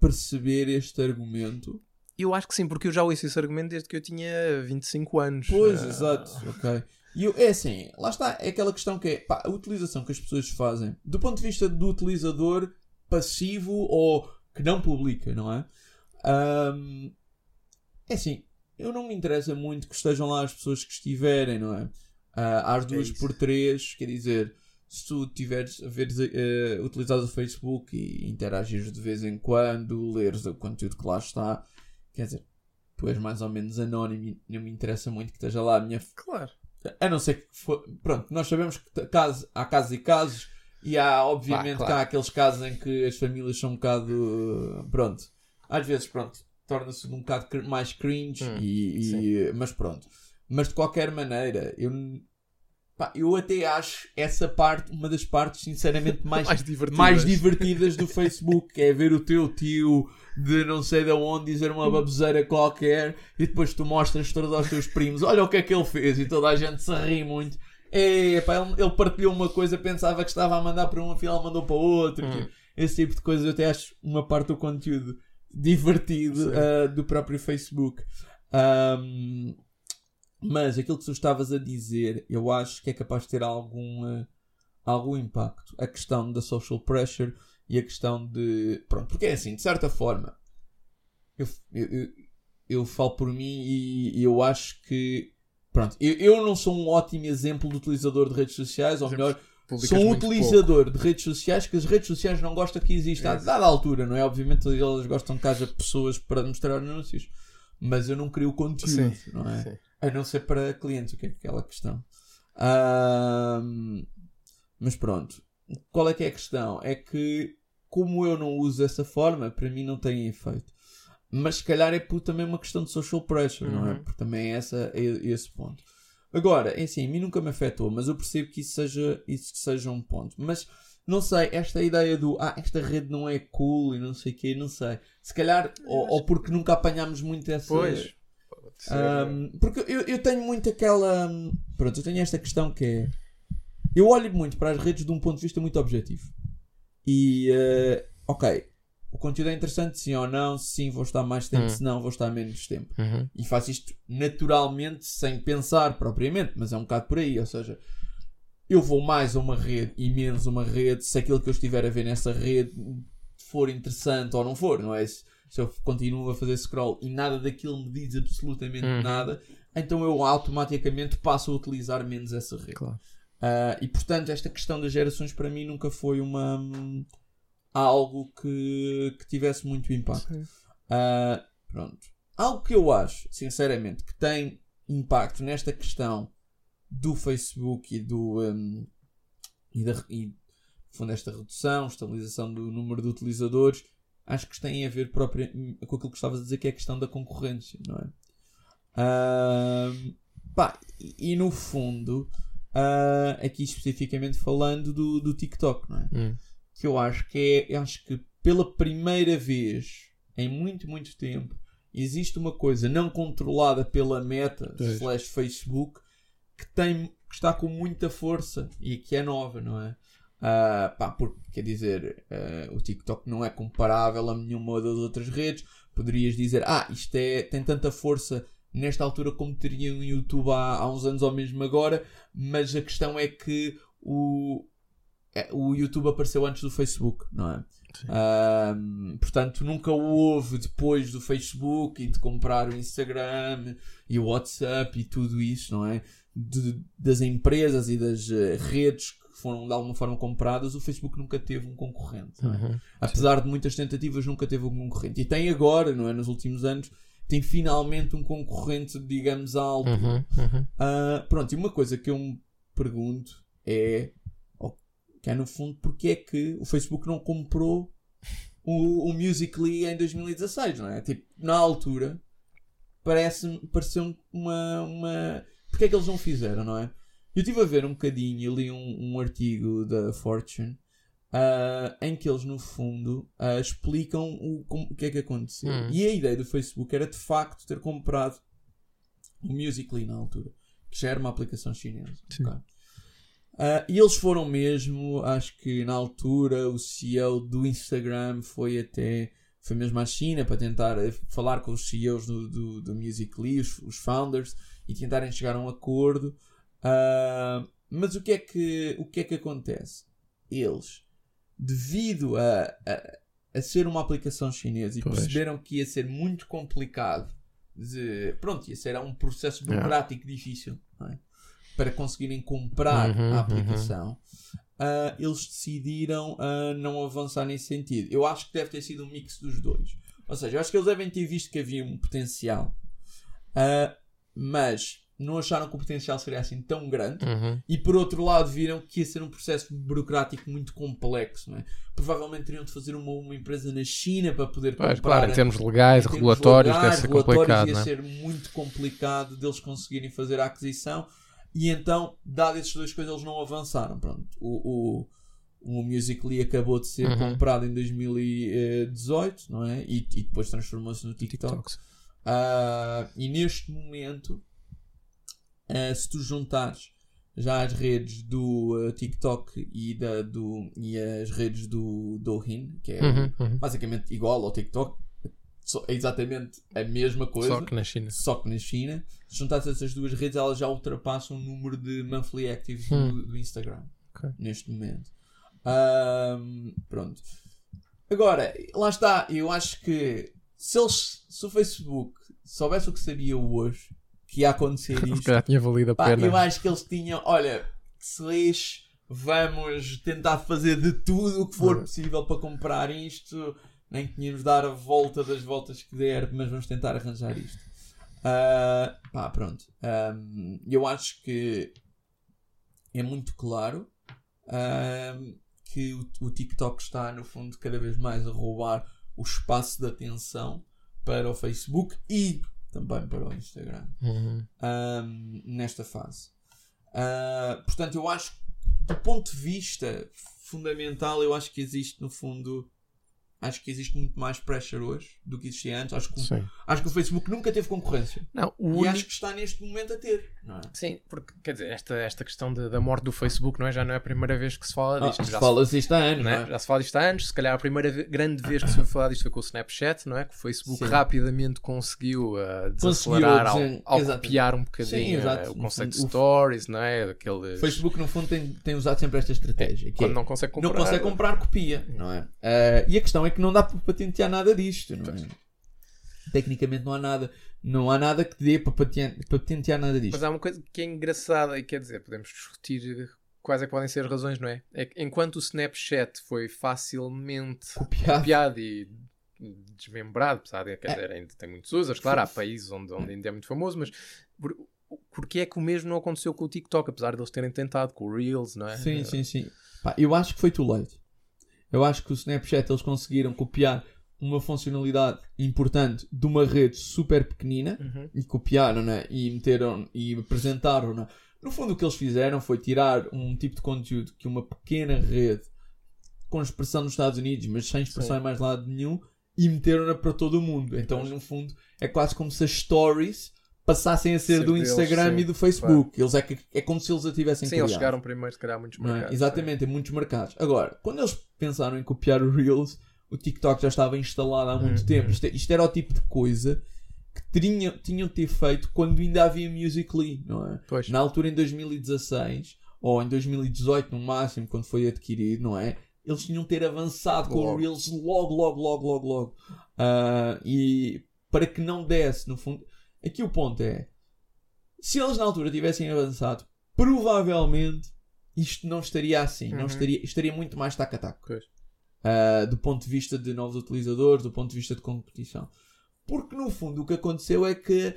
perceber este argumento. Eu acho que sim, porque eu já ouço esse argumento desde que eu tinha 25 anos. Pois, Ah, exato, ok. E eu, é assim, lá está, é aquela questão que é pá, a utilização que as pessoas fazem do ponto de vista do utilizador passivo ou que não publica, não é? Ahm, é assim, eu não me interessa muito que estejam lá as pessoas que estiverem, não é? Ah, às duas isso. por três, quer dizer, se tu tiveres a ver, eh, utilizado o Facebook e interagires de vez em quando, leres o conteúdo que lá está, quer dizer, tu és mais ou menos anónimo e não me interessa muito que esteja lá a minha Claro. A não ser que for... Pronto, nós sabemos que caso, há casos e casos e há, obviamente, Pá, que há aqueles casos em que as famílias são um bocado. Pronto. Às vezes, pronto, torna-se um bocado mais cringe Hum, e, e- Mas pronto. Mas de qualquer maneira, eu. Pá, eu até acho essa parte uma das partes, sinceramente, mais, Mais divertidas. mais divertidas do Facebook, que é ver o teu tio de não sei de onde dizer uma baboseira qualquer e depois tu mostras todos aos teus primos, olha o que é que ele fez e toda a gente se ri muito. É, pá, ele, ele partilhou uma coisa, pensava que estava a mandar para um, afinal mandou para outro. Hum. Esse tipo de coisas eu até acho uma parte do conteúdo divertido ah, do próprio Facebook. Ahm, mas aquilo que tu estavas a dizer, eu acho que é capaz de ter algum, eh, algum impacto. A questão da social pressure e a questão de. Pronto, porque é assim, de certa forma, eu, eu, eu, eu falo por mim e, eu acho que. Pronto, eu, eu não sou um ótimo exemplo de utilizador de redes sociais, ou melhor, sou um utilizador de redes sociais que as redes sociais não gostam que exista a Isso. dada altura, não é? Obviamente elas gostam que haja pessoas para mostrar anúncios, mas eu não crio conteúdo, Sim, não é? Sim. A não ser para clientes, o que é aquela questão. Ahm, mas pronto. Qual é que é a questão? É que, como eu não uso dessa forma, para mim não tem efeito. Mas se calhar é por também uma questão de social pressure, não é? Uhum. Porque também é essa, é esse ponto. Agora, é assim, a mim nunca me afetou, mas eu percebo que isso seja, isso seja um ponto. Mas, não sei, esta ideia do, ah, esta rede não é cool e não sei o quê, não sei. Se calhar, ou, ou porque nunca apanhámos muito essa... Pois. Um, porque eu, eu tenho muito aquela. hum, Pronto, eu tenho esta questão que é. Eu olho muito para as redes de um ponto de vista muito objetivo. E. eh, ok, o conteúdo é interessante, sim ou não. Se sim, vou estar mais tempo, Hum. se não, vou estar menos tempo. Uhum. E faço isto naturalmente, sem pensar propriamente, mas é um bocado por aí. Ou seja, eu vou mais a uma rede e menos a uma rede se aquilo que eu estiver a ver nessa rede for interessante ou não for, não é? Se, se eu continuo a fazer scroll e nada daquilo me diz absolutamente Uhum. nada, então eu automaticamente passo a utilizar menos essa rede. Claro. Ah, e portanto, esta questão das gerações para mim nunca foi uma algo que, que tivesse muito impacto. Ah, pronto. Algo que eu acho, sinceramente, que tem impacto nesta questão do Facebook e do hum, e, da, e fundo esta redução, estabilização do número de utilizadores, acho que tem a ver própria, com aquilo que estavas a dizer, que é a questão da concorrência, não é? Ah, pá, e, e no fundo, ah, aqui especificamente falando do, do TikTok, não é? Hum. que eu acho que é, acho que pela primeira vez em muito, muito tempo existe uma coisa não controlada pela Meta Pois. slash Facebook que tem que está com muita força e que é nova, não é? Ah, pá, porque quer dizer, ah, o TikTok não é comparável a nenhuma das outras redes. Poderias dizer, ah, isto é, tem tanta força nesta altura como teria no YouTube há, há uns anos ou mesmo agora, mas a questão é que o, é, o YouTube apareceu antes do Facebook, não é? Ahm, portanto, nunca houve depois do Facebook e de comprar o Instagram e o WhatsApp e tudo isso, não é? De- das empresas e das eh, redes foram de alguma forma compradas, o Facebook nunca teve um concorrente. é? Uhum. Apesar de muitas tentativas, nunca teve um concorrente. E tem agora, não é? Nos últimos anos, tem finalmente um concorrente, digamos, alto. Uhum. Uhum. Ah, pronto, e uma coisa que eu me pergunto é, que é no fundo, porque é que o Facebook não comprou o, o Musical.ly em 2016, não é? Tipo, na altura, parece pareceu uma, uma... Porque é que eles não fizeram, não é? Eu estive a ver um bocadinho, eu li um, um artigo da Fortune ah, em que eles, no fundo, ah, explicam o, como- o que é que aconteceu. Hum. E a ideia do Facebook era, de facto, ter comprado o Musical.ly na altura, que já era uma aplicação chinesa. Sim. ok? Ah, e eles foram mesmo, acho que na altura, o CEO do Instagram foi até. Foi mesmo à China para tentar eh, falar com os CEOs do, do, do Musical.ly, os, os founders, e tentarem chegar a um acordo. Ah, mas o que, é que, o que é que acontece? Eles, devido a, a, a ser uma aplicação chinesa e Pois. perceberam que ia ser muito complicado, de, pronto, ia ser um processo burocrático difícil é? para conseguirem comprar Uhum, a aplicação, ah, eles decidiram ah, não avançar nesse sentido. Eu acho que deve ter sido um mix dos dois. Ou seja, eu acho que eles devem ter visto que havia um potencial, ah, mas não acharam que o potencial seria assim tão grande. Uhum. E por outro lado, viram que ia ser um processo burocrático muito complexo. Não é? Provavelmente teriam de fazer uma, uma empresa na China para poder Pois, comprar. claro, em termos legais, em termos regulatórios, legais, deve ser regulatórios, complicado, ia é? ser muito complicado deles conseguirem fazer a aquisição. E então, dado essas duas coisas, eles não avançaram. Pronto, o, o, o Musical.ly acabou de ser Uhum. comprado em 2018, não é? E, e depois transformou-se no TikTok. TikToks. Ah, e neste momento, ah, se tu juntares já as redes do ah, TikTok e, da, do, e as redes do Douyin, que é Uhum, uhum. basicamente igual ao TikTok, é exatamente a mesma coisa, Só que na China. só que na China. Se juntares essas duas redes, elas já ultrapassam o número de monthly actives do, Hum. do Instagram Ok. neste momento. Ahm, pronto. Agora, lá está. Eu acho que se, eles, se o Facebook soubesse o que sabia hoje, que ia acontecer Se isto, calhar tinha valido a pá, pena. eu acho que eles tinham. Olha, se vamos tentar fazer de tudo o que for possível para comprar isto. Nem que tínhamos dar a volta das voltas que der, mas vamos tentar arranjar isto. Ah, pá, pronto. Ahm, eu acho que é muito claro ahm, que o, o TikTok está, no fundo, cada vez mais a roubar o espaço de atenção para o Facebook e também para o Instagram Uhum. ahm, nesta fase. Ah, portanto, eu acho que, do ponto de vista fundamental, eu acho que existe, no fundo, acho que existe muito mais pressure hoje do que existia antes. Acho que, o- Sim. acho que o Facebook nunca teve concorrência. Não, o E único- acho que está neste momento a ter. Não é? Sim, porque, quer dizer, esta, esta questão de- da morte do Facebook não é, já não é a primeira vez que se fala disto. Ah, já, se, Fala-se isto há anos, não não é? já se fala disto há anos. Se calhar a primeira grande vez que se foi falar disto foi com o Snapchat, não é? Que o Facebook Sim. rapidamente conseguiu uh, Conseguiu desacelerar ao, desen- ao exato. copiar um Sim, bocadinho exato. uh, o conceito de stories, não é? Aqueles... O Facebook, no fundo, tem, tem usado sempre esta estratégia. que é, Quando não consegue comprar. não consegue comprar, copia. Não é? Ah, e a questão é que não dá para patentear nada disto. Não é? Tecnicamente não há nada. Não há nada que dê para patentear, patentear nada disto. Mas há uma coisa que é engraçada e quer dizer, podemos discutir quais é que podem ser as razões, não é? É que enquanto o Snapchat foi facilmente Copiado. copiado e desmembrado, apesar de É. quer dizer, ainda tem muitos users, claro, há países onde, onde ainda é muito famoso, mas por, porque é que o mesmo não aconteceu com o TikTok, apesar de eles terem tentado com o Reels, não é? Sim, sim, sim. Pá, eu acho que foi too late. Eu acho que o Snapchat eles conseguiram copiar uma funcionalidade importante de uma rede super pequenina Uhum. e copiaram né? e meteram e apresentaram né? no fundo o que eles fizeram foi tirar um tipo de conteúdo que uma pequena rede com expressão nos Estados Unidos mas sem expressão Sim. em mais lado nenhum e meteram-na para todo o mundo então no fundo é quase como se as stories passassem a ser, do Instagram sim, e do Facebook eles é, que, é como se eles a tivessem Sim, eles criado. chegaram primeiro, se calhar, a muitos é? mercados. Exatamente, em muitos mercados. Agora, quando eles pensaram em copiar o Reels, o TikTok já estava instalado há muito Hum, tempo. hum. Isto, isto era o tipo de coisa que tinham, tinham de ter feito quando ainda havia Musical.ly, não é? Pois. Na altura, em 2016, ou em 2018 no máximo, quando foi adquirido, não é? Eles tinham de ter avançado com o Logo. Reels logo, logo, logo, logo, logo. Ah, e para que não desse, no fundo... Aqui o ponto é... Se eles na altura tivessem avançado, provavelmente isto não estaria assim. Não Uhum. estaria, estaria muito mais tac a tac. Ah, do ponto de vista de novos utilizadores, do ponto de vista de competição. Porque no fundo o que aconteceu é que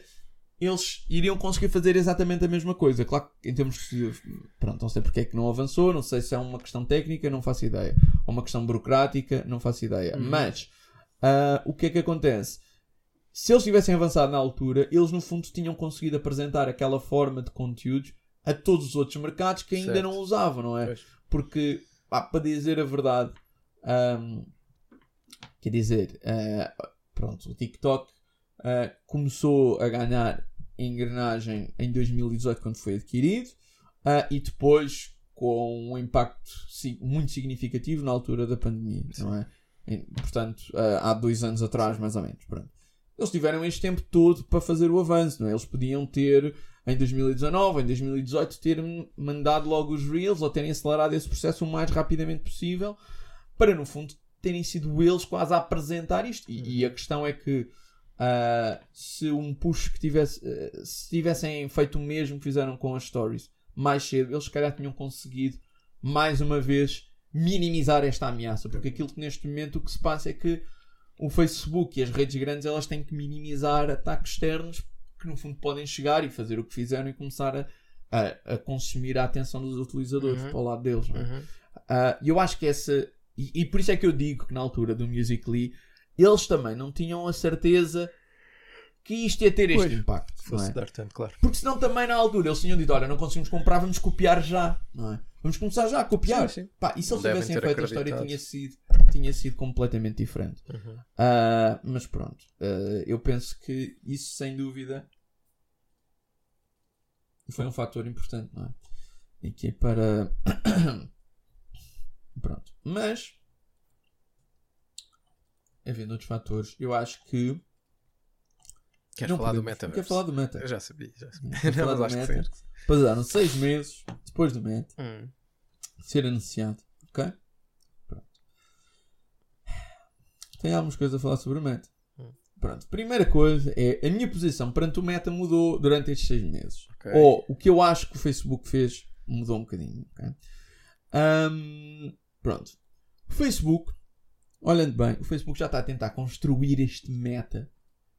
eles iriam conseguir fazer exatamente a mesma coisa. Claro que em termos de. Pronto, não sei porque é que não avançou, não sei se é uma questão técnica, não faço ideia. Ou uma questão burocrática, não faço ideia. Uhum. Mas ah, o que é que acontece? Se eles tivessem avançado na altura, eles no fundo tinham conseguido apresentar aquela forma de conteúdos a todos os outros mercados que ainda Certo. não usavam, não é? Pois. Porque pá, para dizer a verdade, um, quer dizer, uh, pronto, o TikTok uh, começou a ganhar engrenagem em 2018 quando foi adquirido uh, e depois com um impacto muito significativo na altura da pandemia, Sim. não é? E, portanto, há dois anos atrás, mais ou menos. Pronto. Eles tiveram este tempo todo para fazer o avanço, não é? Eles podiam ter em 2019, em 2018, ter mandado logo os Reels ou terem acelerado esse processo o mais rapidamente possível para, no fundo, terem sido eles quase a apresentar isto. E, e a questão é que uh, se um push que tivesse, uh, se tivessem feito o mesmo que fizeram com as stories mais cedo, eles se calhar tinham conseguido mais uma vez minimizar esta ameaça. Porque aquilo que neste momento o que se passa é que o Facebook e as redes grandes elas têm que minimizar ataques externos que no fundo podem chegar e fazer o que fizeram e começar a, a, a consumir a atenção dos utilizadores uhum. para o lado deles. E é? uhum. uh, eu acho que essa. E, e, por isso é que eu digo que na altura do Musical.ly eles também não tinham a certeza que isto ia ter este pois, impacto. Fosse é? dar tanto, claro. Porque senão também na altura eles tinham dito: olha, não conseguimos comprar, vamos copiar já. Não é? Vamos começar já a copiar. Sim, sim. Pá, e se eles tivessem feito a história, tinha sido, tinha sido completamente diferente. Uhum. Uh, mas pronto, uh, eu penso que isso sem dúvida foi um fator importante, não é? E que é para. pronto. Mas, havendo outros fatores, eu acho que. Queres falar podemos, do metaverso? Quero falar do metaverso. Eu já sabia, já sabia. Não, mas acho meta, que Passaram seis meses depois do meta. Hum ser anunciado. Ok? Pronto. Tem algumas coisas a falar sobre o meta. Hum. Pronto. Primeira coisa é a minha posição perante o meta mudou durante estes seis meses. Okay. Ou o que eu acho que o Facebook fez mudou um bocadinho. Okay? Um, pronto. O Facebook, olhando bem, o Facebook já está a tentar construir este meta,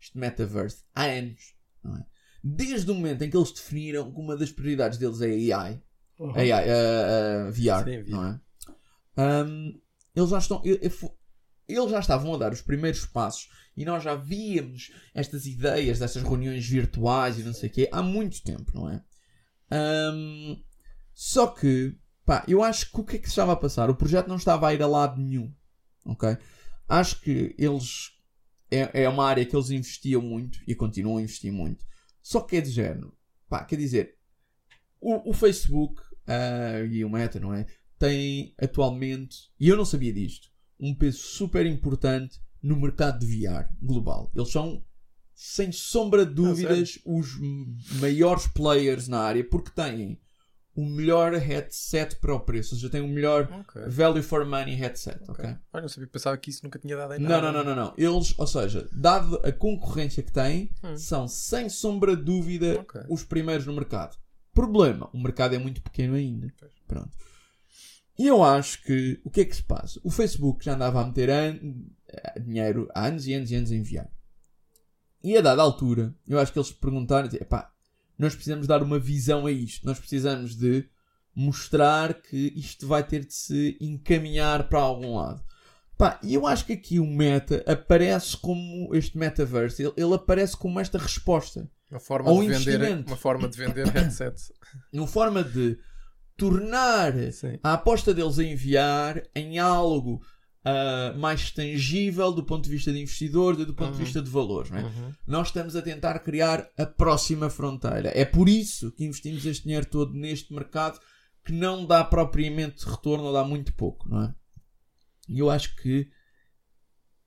este metaverse, há anos. É? Desde o momento em que eles definiram que uma das prioridades deles é a AI, Uhum. AI, uh, uh, VR, Sim, não é? Um, eles já estão. Eles já estavam a dar os primeiros passos e nós já víamos estas ideias dessas reuniões virtuais e não sei o quê há muito tempo, não é? Um, só que, pá, eu acho que o que é que se estava a passar? O projeto não estava a ir a lado nenhum, ok? Acho que eles. É, é uma área que eles investiam muito e continuam a investir muito. Só que é de género. Pá, quer dizer, o, o Facebook uh, e o Meta, não é? Tem atualmente, e eu não sabia disto, um peso super importante no mercado de VR global. Eles são, sem sombra de dúvidas, ah, os maiores players na área porque têm o melhor headset para o preço, ou seja, tem o melhor okay. value for money headset. Ok. okay? Ah, não sabia, pensava que isso nunca tinha dado em nada. Não, não, não, não, não. Eles, ou seja, dado a concorrência que têm, hum. são sem sombra de dúvida okay. os primeiros no mercado. Problema, o mercado é muito pequeno ainda. Pronto. E eu acho que o que é que se passa? O Facebook já andava a meter an dinheiro há anos e anos e anos a enviar. E a dada altura, eu acho que eles perguntaram: pá, nós precisamos dar uma visão a isto. Nós precisamos de mostrar que isto vai ter de se encaminhar para algum lado. Pá, e eu acho que aqui o meta aparece como este metaverse, ele, ele aparece como esta resposta. Uma forma, de vender, uma forma de vender headsets. Uma forma de tornar Sim. a aposta deles a enviar em algo uh, mais tangível do ponto de vista de investidor e do ponto uhum. de vista de valores. É? Uhum. Nós estamos a tentar criar a próxima fronteira. É por isso que investimos este dinheiro todo neste mercado que não dá propriamente retorno ou dá muito pouco. Não é? E eu acho que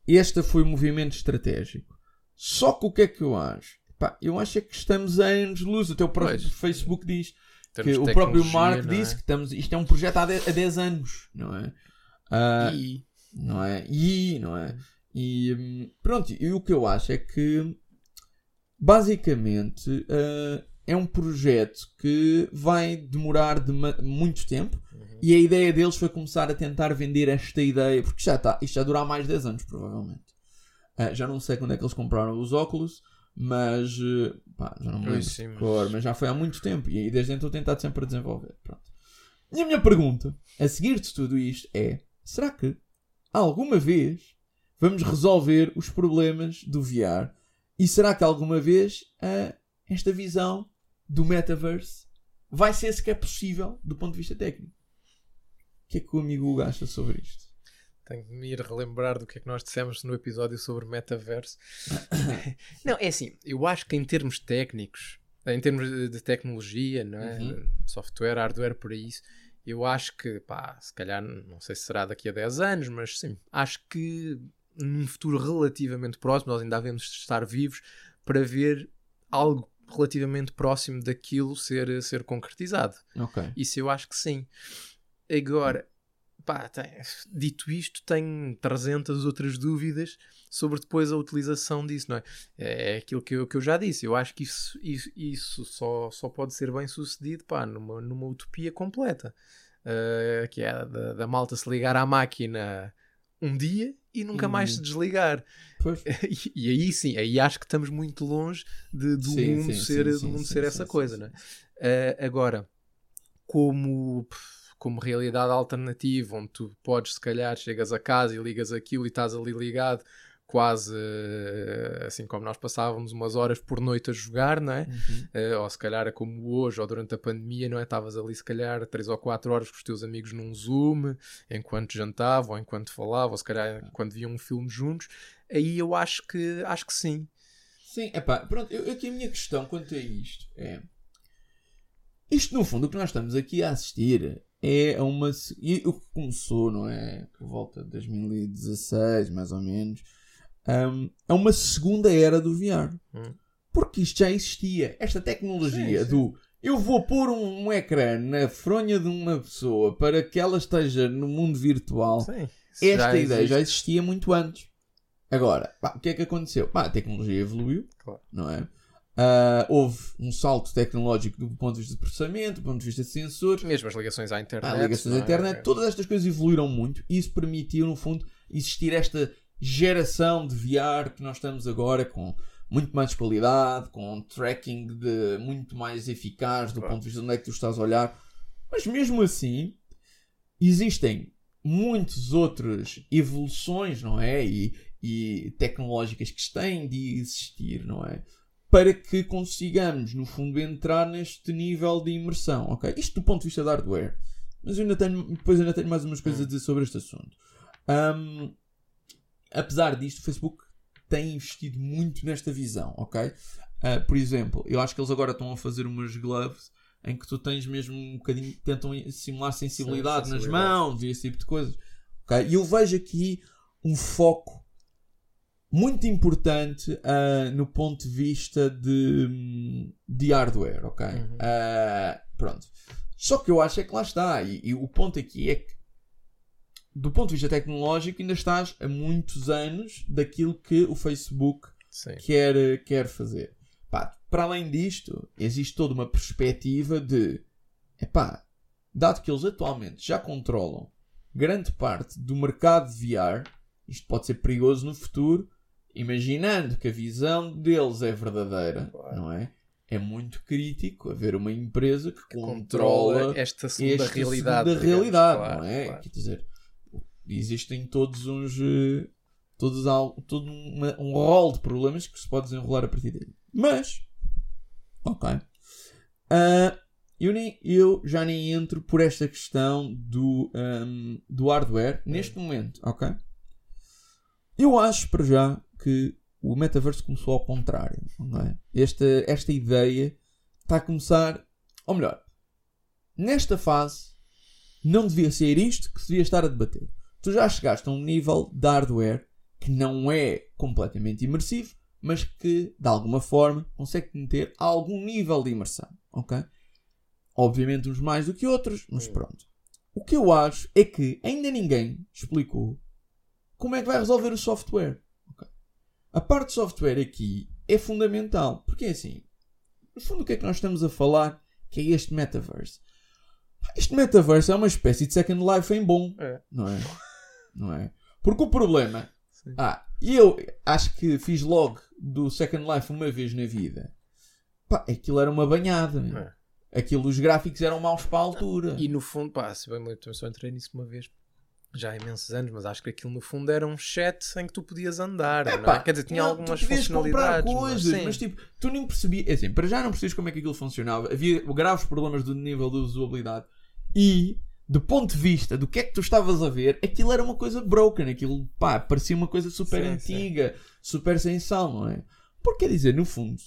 este foi o movimento estratégico. Só que o que é que eu acho? Pá, eu acho é que estamos a anos luz. Até o próprio pois. Facebook diz que o próprio Mark disse é? que estamos, isto é um projeto há 10, há 10 anos, não é? Uh, e... Não é? E, não é? E hum, pronto, e o que eu acho é que basicamente uh, é um projeto que vai demorar de muito tempo uhum. e a ideia deles foi começar a tentar vender esta ideia, porque já está, isto já dura mais 10 anos provavelmente. Uh, já não sei quando é que eles compraram os óculos, mas eh, pá, já não me lembro sim, cor, mas... já foi há muito tempo e desde então tenho tentado sempre a desenvolver. Pronto. E a minha pergunta, a seguir de tudo isto, é: será que alguma vez vamos resolver os problemas do VR? E será que alguma vez uh, esta visão do metaverse vai ser sequer possível do ponto de vista técnico? que é que o amigo Hugo acha sobre isto? Tenho de me ir relembrar do que é que nós dissemos no episódio sobre metaverso. não, é assim, eu acho que em termos técnicos, em termos de, tecnologia, não é? Uhum. software, hardware, por isso, eu acho que, pá, se calhar, não sei se será daqui a 10 anos, mas sim, acho que num futuro relativamente próximo, nós ainda devemos estar vivos para ver algo relativamente próximo daquilo ser, ser concretizado. Ok. Isso eu acho que sim. Agora, pá, tem- dito isto, tenho 300 outras dúvidas sobre depois a utilização disso, não é? É aquilo que eu, que eu já disse. Eu acho que isso, isso, isso só, só pode ser bem sucedido pá, numa, numa utopia completa. Uh, que é da, da malta se ligar à máquina um dia e nunca mais Uhum. se desligar. E, e aí sim, aí acho que estamos muito longe de, do Sim, mundo sim, ser, sim, do mundo ser essa coisa, não é? Uh, agora, como, como realidade alternativa, onde tu podes, se calhar, chegas a casa e ligas aquilo e estás ali ligado, quase uh, assim como nós passávamos umas horas por noite a jogar, não é? Uhum. Uh, ou se calhar como hoje, ou durante a pandemia, não é? Estavas ali, se calhar, 3 ou 4 horas com os teus amigos num Zoom, enquanto jantavam, ou enquanto falavam, ou se calhar quando viam um filme juntos. Aí eu acho que, acho que sim. Sim, é pá, pronto, eu, aqui a minha questão quanto a isto é. Isto, no fundo, o que nós estamos aqui a assistir é uma. E o que começou, não é? Por volta de 2016, mais ou menos. hum, é uma segunda era do VR. Hum. Porque isto já existia. Esta tecnologia Sim, sim. do. Eu vou pôr um, um ecrã na fronha de uma pessoa para que ela esteja no mundo virtual. Sim. Esta já ideia existe. já existia muito antes. Agora, pá, o que é que aconteceu? Pá, a tecnologia evoluiu, Claro. não é? Ah, houve um salto tecnológico do ponto de vista de processamento, do ponto de vista de sensores, Mesmo as ligações à internet. ah, ligações à é? internet, todas estas coisas evoluíram muito e isso permitiu, no fundo, existir esta geração de VR que nós estamos agora com muito mais qualidade, com um tracking de muito mais eficaz do Claro. ponto de vista de onde é que tu estás a olhar. Mas mesmo assim, existem muitas outras evoluções, não é? E, e tecnológicas que têm de existir, não é? Para que consigamos, no fundo, entrar neste nível de imersão, ok? Isto do ponto de vista de hardware. Mas eu ainda tenho, depois ainda tenho mais umas coisas a dizer sobre este assunto. Ahm, apesar disto, o Facebook tem investido muito nesta visão, ok? Ah, por exemplo, eu acho que eles agora estão a fazer umas gloves em que tu tens mesmo um bocadinho, tentam simular sensibilidade, nas sensibilidade. mãos e esse tipo de coisas. ok? E eu vejo aqui um foco muito importante ah, no ponto de vista de, de hardware, ok? Uhum. Ah, pronto. Só que eu acho é que lá está. E, e o ponto aqui é que, do ponto de vista tecnológico, ainda estás a muitos anos daquilo que o Facebook Sim. quer, quer fazer. Pá, para além disto, existe toda uma perspectiva de epá, dado que eles atualmente já controlam grande parte do mercado de VR, isto pode ser perigoso no futuro, imaginando que a visão deles é verdadeira, Claro. não é? É muito crítico haver uma empresa que, Controla controla esta segunda esta realidade. segunda realidade, Claro, não é? claro. Quer dizer, existem todos uns. eh, Todos, todo uma- um rol de problemas que se pode desenrolar a partir daí. Mas, ok. Ah, eu, nem, eu já nem entro por esta questão do, ahm, do hardware neste momento, ok? Eu acho para já que o metaverso começou ao contrário, não é? Esta, esta ideia está a começar, ou melhor, nesta fase não devia ser isto que se devia estar a debater. Tu já chegaste a um nível de hardware que não é completamente imersivo, mas que de alguma forma consegue meter algum nível de imersão, ok? Obviamente uns mais do que outros, mas pronto. O que eu acho é que ainda ninguém explicou como é que vai resolver o software. A parte de software aqui é fundamental, porque é assim, no fundo o que é que nós estamos a falar que é este metaverse? Este metaverse é uma espécie de Second Life em bom, É. não é? Não é? Porque o problema Sim. ah, e eu acho que fiz log do Second Life uma vez na vida. Pá, aquilo era uma banhada. É. Aquilo, os gráficos eram maus para a altura. E no fundo, pá, se bem lembro, eu só entrei nisso uma vez, já há imensos anos, mas acho que aquilo no fundo era um chat em que tu podias andar, não é? Epá, Quer dizer, tinha não, algumas comprar funcionalidades. coisas, mas, mas, sim. tipo, tu nem percebias. É assim, para já não percebias como é que aquilo funcionava. Havia graves problemas do nível de usabilidade. E do ponto de vista do que é que tu estavas a ver, aquilo era uma coisa broken, aquilo pá, parecia uma coisa super Sim, antiga, super sem sal, não é? Porque quer dizer, no fundo,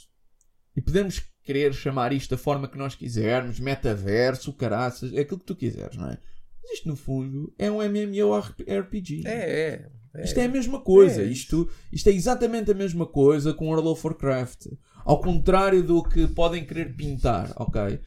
e podemos querer chamar isto da forma que nós quisermos, metaverso, caraças, é aquilo que tu quiseres, não é? Mas isto no fundo é um MMORPG. É, é. é. Isto é a mesma coisa. É. Isto, isto é exatamente a mesma coisa com World of Warcraft. Ao contrário do que podem querer pintar, ok?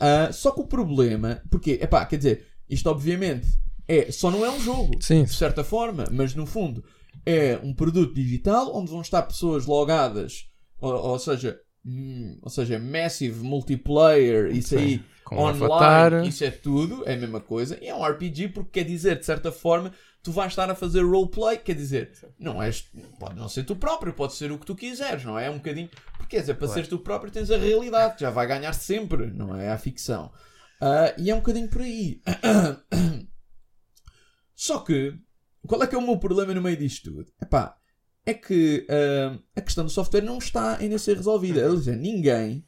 Ah, só que o problema, porque, epá, quer dizer, isto obviamente é, só não é um jogo, Sim. de certa forma, mas no fundo é um produto digital onde vão estar pessoas logadas, ou, ou seja, hum, ou seja, massive multiplayer, isso aí Com online, avatar. isso é tudo, é a mesma coisa. E é um RPG porque quer dizer, de certa forma, tu vais estar a fazer roleplay, quer dizer, não és, pode não ser tu próprio, pode ser o que tu quiseres, não é? É um bocadinho, porque quer dizer, para Claro. seres tu próprio tens a realidade, já vai ganhar sempre, não é? A ficção. Ah, e é um bocadinho por aí. Só que, qual é que é o meu problema no meio disto tudo? Epá, é que ah, a questão do software não está ainda a ser resolvida. Ou seja, ninguém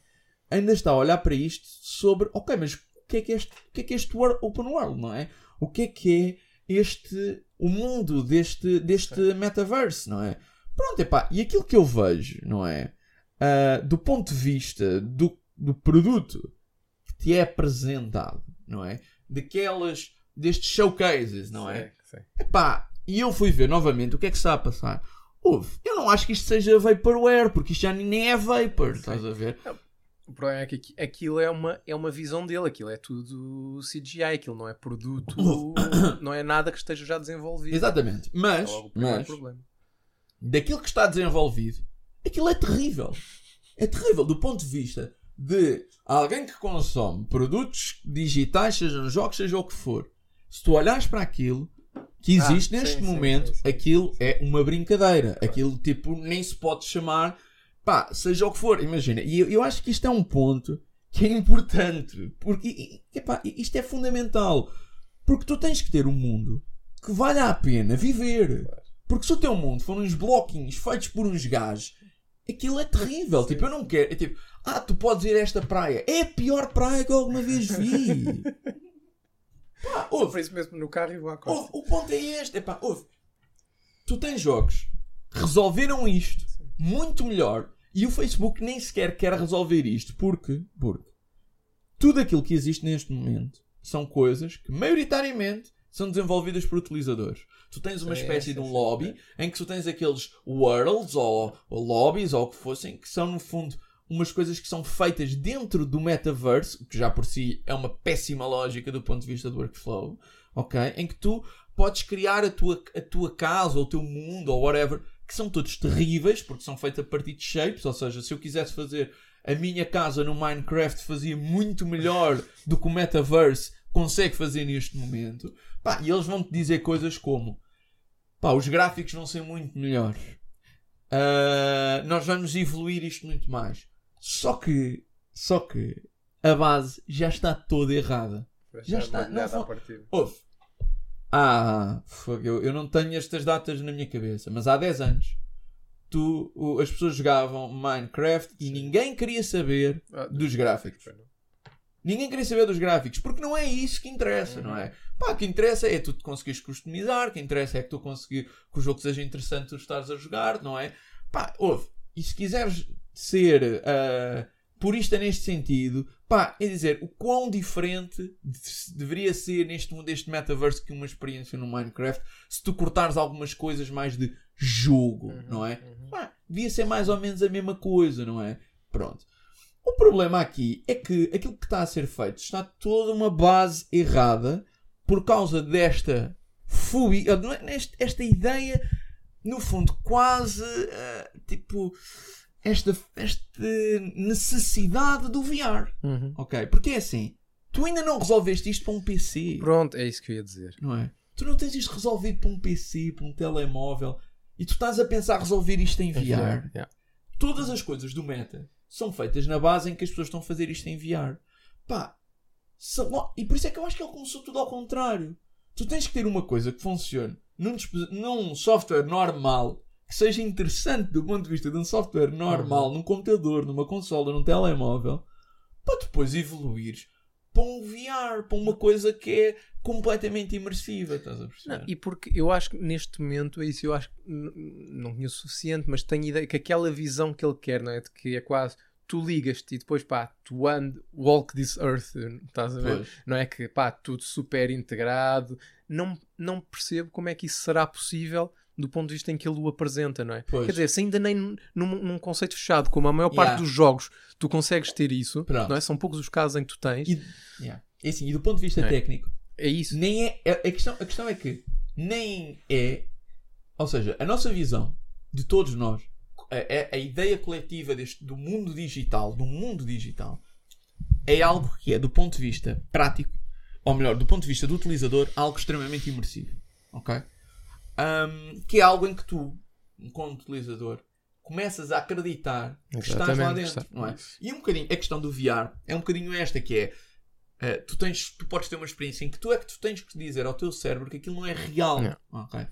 ainda está a olhar para isto sobre, ok, mas o que é que é este, o que é que é este wor- open world, não é? O que é que é este, o mundo deste, deste metaverse, não é? Pronto, epá, e aquilo que eu vejo, não é? Ah, do ponto de vista do, do produto que te é apresentado, não é? Daquelas, destes showcases, não é? Sim, sim. Epá, e eu fui ver novamente o que é que está a passar. Houve, eu não acho que isto seja Vaporware, porque isto já nem é Vapor, estás a ver? O problema é que aqui- aquilo é uma, é uma visão dele, aquilo é tudo CGI, aquilo não é produto, não é nada que esteja já desenvolvido. Exatamente. É Mas, primeiro mas daquilo que está desenvolvido, aquilo é terrível. É terrível do ponto de vista de alguém que consome produtos digitais, sejam jogos, seja o que for. Se tu olhares para aquilo que Ah, existe sim, neste sim, momento, sim, sim. aquilo é uma brincadeira. Aquilo tipo nem se pode chamar, pá, seja o que for. Imagina, e eu, eu acho que isto é um ponto que é importante, porque epá, isto é fundamental. Porque tu tens que ter um mundo que valha a pena viver. Porque se o teu mundo for uns bloquinhos feitos por uns gajos, aquilo é terrível. Tipo, eu não quero. É tipo, ah, tu podes ir a esta praia. É a pior praia que eu alguma vez vi. Ouve, por isso mesmo no carro e vou à costa. ouve, o ponto é este. Epá, ouve. Tu tens jogos que resolveram isto muito melhor e o Facebook nem sequer quer resolver isto. Porque, porque tudo aquilo que existe neste momento são coisas que maioritariamente são desenvolvidas por utilizadores. Tu tens uma espécie sim, de um lobby em que tu tens aqueles worlds ou, ou lobbies ou o que fossem, que são no fundo umas coisas que são feitas dentro do metaverse, que já por si é uma péssima lógica do ponto de vista do workflow, ok? Em que tu podes criar a tua, a tua casa ou o teu mundo ou whatever, que são todos terríveis, porque são feitos a partir de shapes, ou seja, se eu quisesse fazer a minha casa no Minecraft fazia muito melhor do que o metaverse consegue fazer neste momento. Pá, e eles vão te dizer coisas como pá, os gráficos vão ser muito melhores. Ah, nós vamos evoluir isto muito mais. Só que, só que a base já está toda errada. já está, não partida. Houve. Ah, eu, eu não tenho estas datas na minha cabeça, mas há 10 anos tu, o- as pessoas jogavam Minecraft e ninguém queria saber Ah, dos gráficos. Ninguém queria saber dos gráficos, porque não é isso que interessa, não é? Pá, o que interessa é tu te conseguires customizar, o que interessa é que tu conseguir que o jogo seja interessante tu estares a jogar, não é? Pá, ouve, e se quiseres ser ah, purista neste sentido, pá, é dizer, o quão diferente de- deveria ser neste mundo deste metaverse que uma experiência no Minecraft se tu cortares algumas coisas mais de jogo, não é? Pá, devia ser mais ou menos a mesma coisa, não é? Pronto. O problema aqui é que aquilo que está a ser feito está toda uma base errada por causa desta fobia, é? Esta ideia, no fundo, quase ah, tipo esta, esta necessidade do VR. Uhum. Ok? Porque é assim, tu ainda não resolveste isto para um PC Pronto, é isso que eu ia dizer. não é? Tu não tens isto resolvido para um PC, para um telemóvel e tu estás a pensar resolver isto em VR. Yeah. Todas as coisas do meta são feitas na base em que as pessoas estão a fazer isto em VR. Pá, e por isso é que eu acho que ele começou tudo ao contrário. Tu tens que ter uma coisa que funcione num, num software normal, que seja interessante do ponto de vista de um software normal, num computador, numa consola, num telemóvel, para depois evoluires para um VR, para uma coisa que é completamente imersiva, estás a perceber? Não, e porque eu acho que neste momento, é isso, eu acho que não conheço o suficiente, mas tenho ideia que aquela visão que ele quer, não é? De que é quase tu ligas-te e depois pá, tu and walk this earth, estás a ver? Pois. Não é que pá, tudo super integrado. Não, não percebo como é que isso será possível do ponto de vista em que ele o apresenta, não é? Pois. Quer dizer, se ainda nem num, num conceito fechado, como a maior parte Yeah. dos jogos, tu consegues ter isso, Pronto. não é? São poucos os casos em que tu tens. E, yeah. É assim, e do ponto de vista É. técnico, É isso. nem é, a, a questão, a questão é que nem é, ou seja, a nossa visão de todos nós, a, a- a ideia coletiva deste, do mundo digital, do mundo digital, é algo que é, do ponto de vista prático, ou melhor, do ponto de vista do utilizador, algo extremamente imersivo. Ok? Ahm, que é algo em que tu, enquanto utilizador, começas a acreditar que estás lá Exatamente, dentro, está- não é? E um bocadinho, a questão do VR é um bocadinho esta que é eh, tu, tens, tu podes ter uma experiência em que tu é que tu tens que dizer ao teu cérebro que aquilo não é real. Não. ok?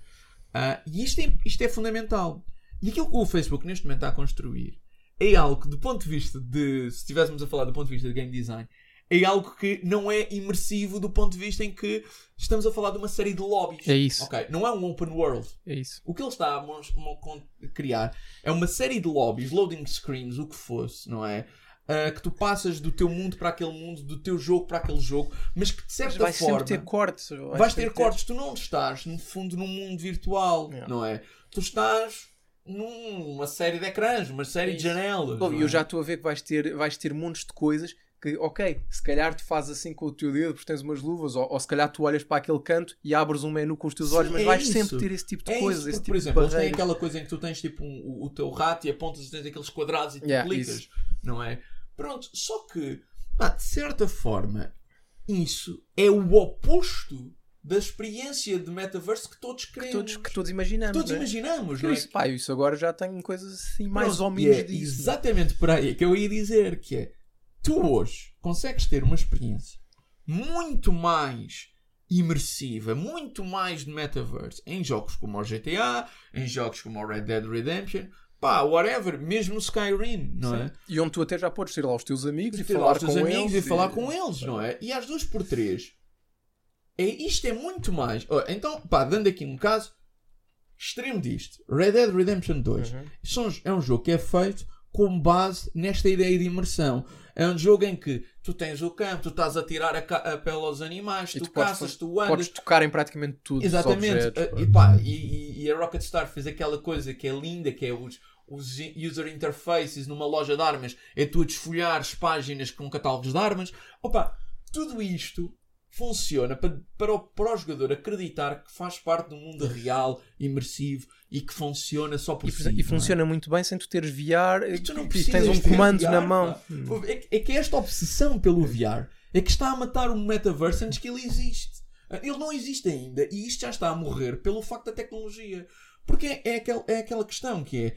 Ah, e isto é, isto é fundamental. E aquilo que o Facebook neste momento está a construir é algo que, do ponto de vista de. Se estivéssemos a falar do ponto de vista de game design, é algo que não é imersivo do ponto de vista em que estamos a falar de uma série de lobbies. É isso. Ok? Não é um open world. É isso. O que ele está a criar é uma série de lobbies, loading screens, o que fosse, não é? Ah, que tu passas do teu mundo para aquele mundo, do teu jogo para aquele jogo, mas que de Mas certa vais forma sempre ter cortes. vais ter cortes. Tu não estás, no fundo, num mundo virtual, Yeah. não é? Tu estás numa série de ecrãs, uma série de Isso. janelas. Bom, e eu é? já estou a ver que vais ter, vais ter montes de coisas que, ok, se calhar tu fazes assim com o teu dedo porque tens umas luvas, ou, ou se calhar tu olhas para aquele canto e abres um menu com os teus Sim, olhos, mas é vais isso. sempre ter esse tipo de É coisas. isso, esse tipo por exemplo, de eles têm aquela coisa em que tu tens tipo um- o, teu rato e apontas e tens aqueles quadrados e tu Yeah, clicas, isso. não é? Pronto, só que, pá, de certa forma, isso é o oposto da experiência de metaverse que todos que queremos. todos, que todos imaginamos. Todos não é? imaginamos, não é? isso, pá, isso agora já tem coisas assim mais Pronto, ou menos é disso. não é? Exatamente por aí que eu ia dizer que é tu hoje consegues ter uma experiência muito mais imersiva, muito mais de metaverse em jogos como o GTA, em jogos como o Red Dead Redemption, pá, whatever, mesmo Skyrim, não é? E onde tu até já podes ter lá os teus amigos e lá falar com eles. e falar com eles, não é? E às duas por três, é, isto é muito mais. Ó, Então, pá, dando aqui um caso extremo disto: Red Dead Redemption 2 Uhum. É um jogo que é feito com base nesta ideia de imersão. É um jogo em que tu tens o campo, tu estás a tirar a, a pele aos animais, tu, tu podes caças, fazer- tu andas. Podes tocar em praticamente tudo. Exatamente. objetos, Uh, e, pá, e, e- a Rockstar fez aquela coisa que é linda, que é os, os user interfaces numa loja de armas, é tu a desfolhares páginas com catálogos de armas. Opa, tudo isto funciona para, para, o, para o jogador acreditar que faz parte do mundo real, imersivo e que funciona só por E, si. e é? funciona muito bem sem tu teres VR E tu não precisas tens um comando VR, na mão. É, que- é que esta obsessão pelo VR é que está a matar o metaverse antes que ele existe. Ele não existe ainda e isto já está a morrer pelo facto da tecnologia. Porque é, é, aquel, é aquela questão que é.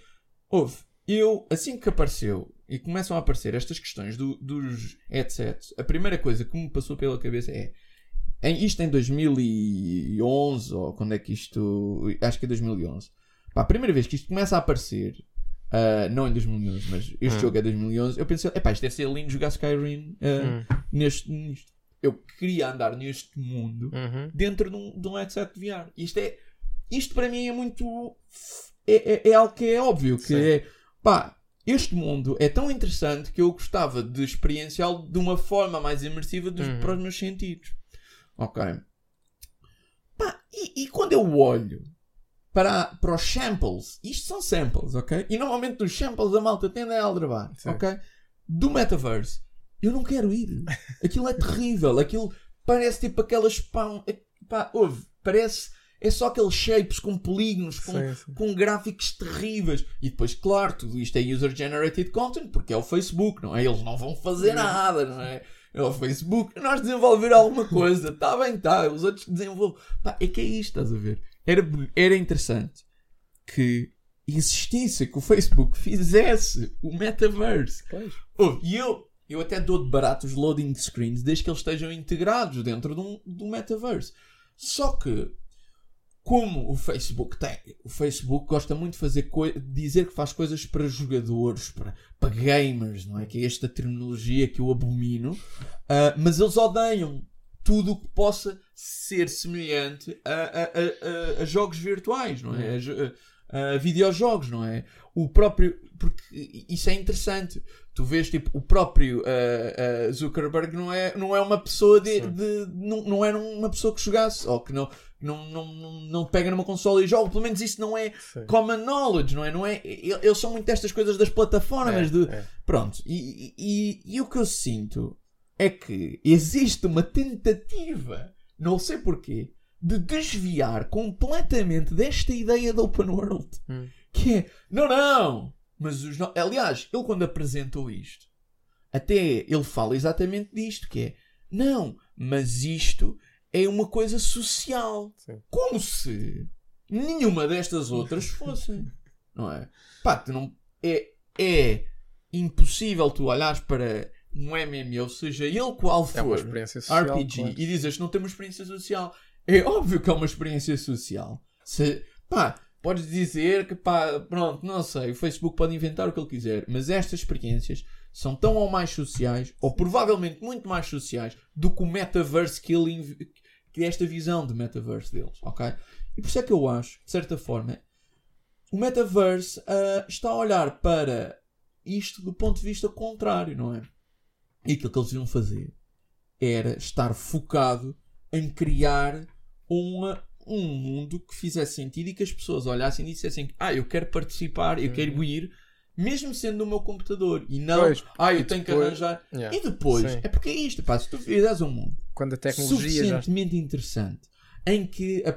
Houve, eu, assim que apareceu e começam a aparecer estas questões do- dos headsets, a primeira coisa que me passou pela cabeça é. Em, isto em 2011, ou quando é que isto. Acho que é 2011. Pá, a primeira vez que isto começa a aparecer, ah, não em 2011, mas este Hum. jogo é 2011, eu pensei, epá, isto deve ser lindo jogar Skyrim ah, Hum. neste. Eu queria andar neste mundo Uhum. dentro de um, de um headset de VR. Isto é. Isto para mim é muito. É, é, é algo que é óbvio. Que Sim. é. Pá, este mundo é tão interessante que eu gostava de experienciá-lo de uma forma mais imersiva dos, Uhum. para os meus sentidos. Ok. Pá, e, e quando eu olho para, para os samples, isto são samples, ok? E normalmente nos samples a malta tende a aldrabar, ok? Do metaverse, eu não quero ir. Aquilo é terrível, aquilo parece tipo aquelas pão. é- Pá, ouve, parece. É só aqueles shapes com polígonos, com, Sim, sim. com gráficos terríveis. E depois, claro, tudo isto é user-generated content, porque é o Facebook, não é? Eles não vão fazer nada, não é? É o Facebook. Nós desenvolver alguma coisa. Está bem, está. Os outros desenvolvem. Pá, é que é isto, estás a ver? Era, era interessante que existisse, que o Facebook fizesse o metaverse. Pois. Oh, e eu, eu até dou de barato os loading screens desde que eles estejam integrados dentro de um, um metaverse. Só que, como o Facebook tem, o Facebook gosta muito de fazer dizer que faz coisas para jogadores, para, para gamers, não é? Que é esta terminologia que eu abomino. Ah, mas eles odeiam tudo o que possa ser semelhante a, a- a- a- jogos virtuais, não é? A, jo- a- videojogos, não é? O próprio. Porque isso é interessante. Tu vês, tipo, o próprio ah, ah, Zuckerberg não é, não é uma pessoa de. De- não, não era uma pessoa que jogasse, ou que não, não, não, não, pega numa consola e joga. Pelo menos isso não é Sim. common knowledge, não é? Não é eles são muito destas coisas das plataformas. É, de, é. Pronto, e, e, e o que eu sinto é que existe uma tentativa, não sei porquê, de desviar completamente desta ideia da open world. Hum. Que é, não, não, mas os. no- Aliás, ele quando apresentou isto, até ele fala exatamente disto: que é, não, mas isto é uma coisa social. Sim. Como se nenhuma destas outras fossem. Não é? Pá, tu não. É, é impossível tu olhares para um MMO, seja ele qual É for, experiência social. RPG, claro. e dizes que não tem uma experiência social. É óbvio que é uma experiência social. Se, pá, podes dizer que, pá, pronto, não sei, o Facebook pode inventar o que ele quiser, mas estas experiências são tão ou mais sociais, ou provavelmente muito mais sociais, do que o metaverse que ele que é esta visão de metaverse deles, ok? E por isso é que eu acho, de certa forma, o metaverse ah, está a olhar para isto do ponto de vista contrário, não é? E aquilo que eles iam fazer era estar focado em criar uma, um mundo que fizesse sentido e que as pessoas olhassem e dissessem ah, eu quero participar, eu quero ir, mesmo sendo no meu computador. E não, Pois, ah, eu tenho que depois- arranjar. Yeah. E depois, Sim. é porque é isto, pá, se tu fizeres um mundo Quando a tecnologia já suficientemente interessante em que a,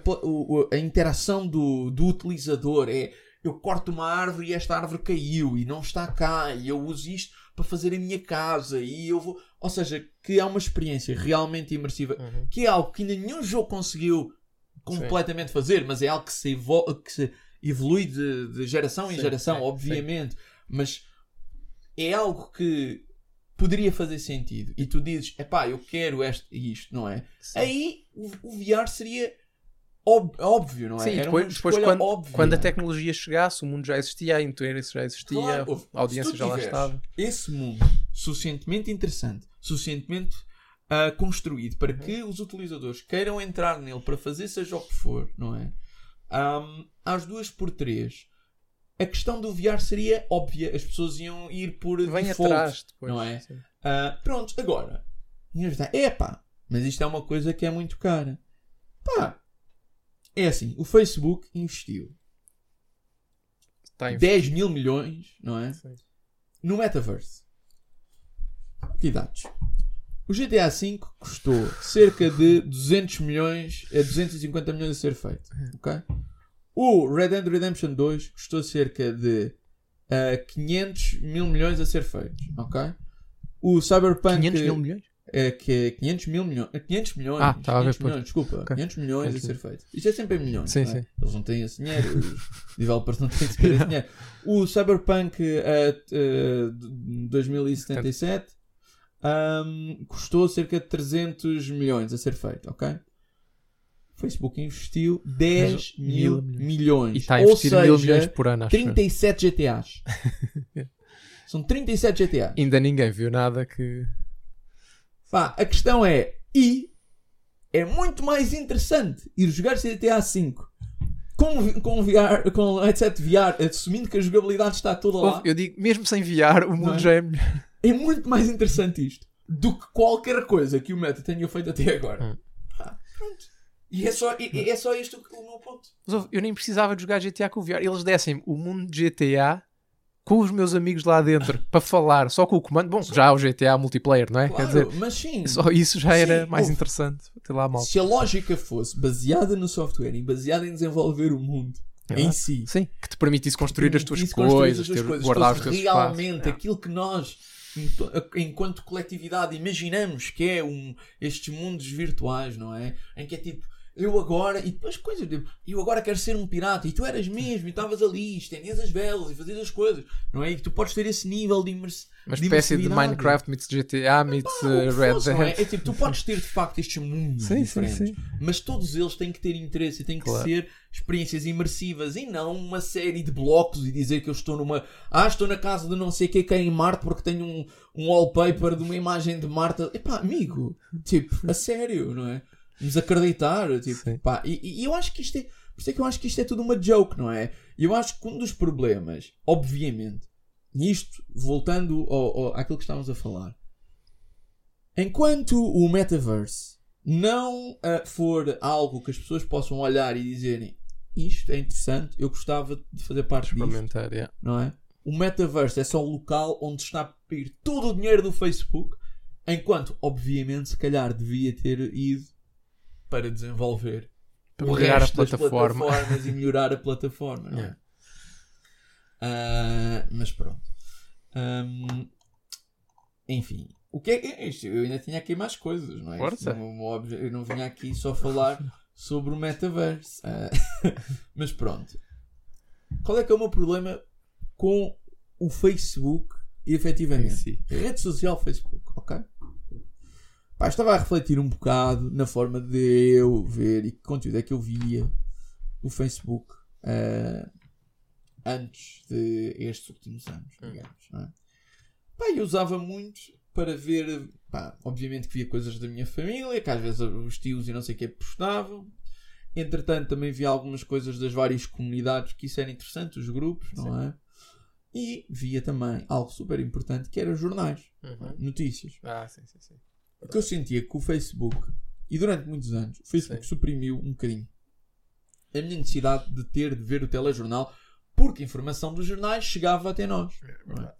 a interação do, do utilizador é eu corto uma árvore e esta árvore caiu e não está cá e eu uso isto para fazer a minha casa e eu vou. Ou seja, que é uma experiência realmente imersiva, Uhum. que é algo que ainda nenhum jogo conseguiu completamente fazer, mas é algo que se, que se evolui de, de geração em Sim, geração, sim, obviamente, mas é algo que poderia fazer sentido e tu dizes, epá, eu quero este, isto, não é? Sim. Aí o, o VR seria ob- óbvio, não é? Sim, depois, depois quando, óbvia. quando a tecnologia chegasse, o mundo já existia, a interesse já existia, Claro, a audiência já lá estava. Esse mundo suficientemente interessante, suficientemente ah, construído para que os utilizadores queiram entrar nele para fazer seja o que for, não é? Ahm, às duas por três, a questão do VR seria óbvia, as pessoas iam ir por Vem default, atrás depois. não é? Ah, pronto, agora, é pá, mas isto é uma coisa que é muito cara. Pá, é assim, o Facebook investiu Está em 10 mil milhões, não é? Sim. No metaverse. Que dados? O GTA V custou cerca de 200 milhões a 250 milhões a ser feito. ok? O Red Dead Redemption 2 custou cerca de ah, 500 mil milhões a ser feito. ok? O Cyberpunk 500 mil milhões? É que é 500 mil milhões. 500 milhões. Ah, a ver 500 por- milhões, desculpa. Ok. 500 milhões a 500 ser feito. Isto é sempre em milhões. Sim, não é? sim. Eles não têm esse dinheiro. Os developers não têm sequer esse dinheiro. O Cyberpunk eh, de 2077 ahm, custou cerca de 300 milhões a ser feito, ok? O Facebook investiu 10 Mas mil mil milhões. E está a investir mil seja, milhões por ano, acho. eu. 37 GTAs. São 37 GTAs. Ainda ninguém viu nada que. Pá, a questão é, e é muito mais interessante ir jogar GTA V com, com, VR, com headset VR, assumindo que a jogabilidade está toda lá. Eu digo, mesmo sem VR, o mundo é? já é melhor. É muito mais interessante isto do que qualquer coisa que o Meta tenha feito até agora. Hum. Pá, pronto. E é só, e- é só isto o meu ponto. Mas eu nem precisava de jogar GTA com o VR. Eles dessem o mundo de GTA com os meus amigos lá dentro para falar, só com o comando. Bom, já há o GTA multiplayer, não é? Claro, Quer dizer, mas sim. só isso já era Sim, mais ouve. interessante. Ter lá a malta. Se a lógica fosse baseada no software e baseada em desenvolver o mundo É em si, Sim, que te permitisse construir as tuas coisas, as tuas ter, coisas, guardar os teus espaços. realmente aquilo que nós enquanto coletividade imaginamos que é um, estes mundos virtuais não é em que é tipo eu agora, e depois coisas, tipo, eu agora quero ser um pirata, e tu eras mesmo, e estavas ali, estendias as velas e fazias as coisas, não é? E tu podes ter esse nível de, imers Uma de espécie de imersividade. Minecraft meets GTA meets uh, Red é? Dead. É tipo, tu podes ter de facto estes mundos Sim, sim, diferentes, sim. mas todos eles têm que ter interesse e têm que Claro. ser experiências imersivas e não uma série de blocos e dizer que eu estou numa. Ah, estou na casa de não sei o que é em Marte porque tenho um, um wallpaper de uma imagem de Marte. Epá, amigo, tipo, a sério, não é? Vamos acreditar, tipo, pá, e, e eu acho que isto é. Por isso é que eu acho que isto é tudo uma joke, não é? E eu acho que um dos problemas, obviamente, e isto, voltando ao, ao, àquilo que estávamos a falar, enquanto o metaverse não ah, for algo que as pessoas possam olhar e dizerem isto é interessante, eu gostava de fazer parte disto, yeah. não é? O metaverse é só o local onde está a ir todo o dinheiro do Facebook, enquanto, obviamente, se calhar devia ter ido para desenvolver Para o melhorar a resto das plataforma. plataformas e melhorar a plataforma, não é? Yeah. Ah, mas pronto. Ahm, enfim, o que é que é isto? Eu ainda tinha aqui mais coisas, não é? Força. Não- eu não vinha aqui só falar sobre o metaverse. Ah, mas pronto. Qual é que é o meu problema com o Facebook efetivamente? si. Rede social Facebook, ok? Pá, estava a refletir um bocado na forma de eu ver e que conteúdo é que eu via o Facebook eh, antes de estes últimos anos, Hum. digamos, não é? Pá, eu usava muito para ver, pá, obviamente que via coisas da minha família, que às vezes os tios e não sei o que postavam. Entretanto, também via algumas coisas das várias comunidades, que isso era interessante, os grupos, não é? E via também algo super importante, que era jornais, Uhum. notícias. Ah, sim, sim, sim. Porque eu sentia que o Facebook, e durante muitos anos, o Facebook Sim. suprimiu um bocadinho a minha necessidade de ter de ver o telejornal, porque a informação dos jornais chegava até nós. É verdade.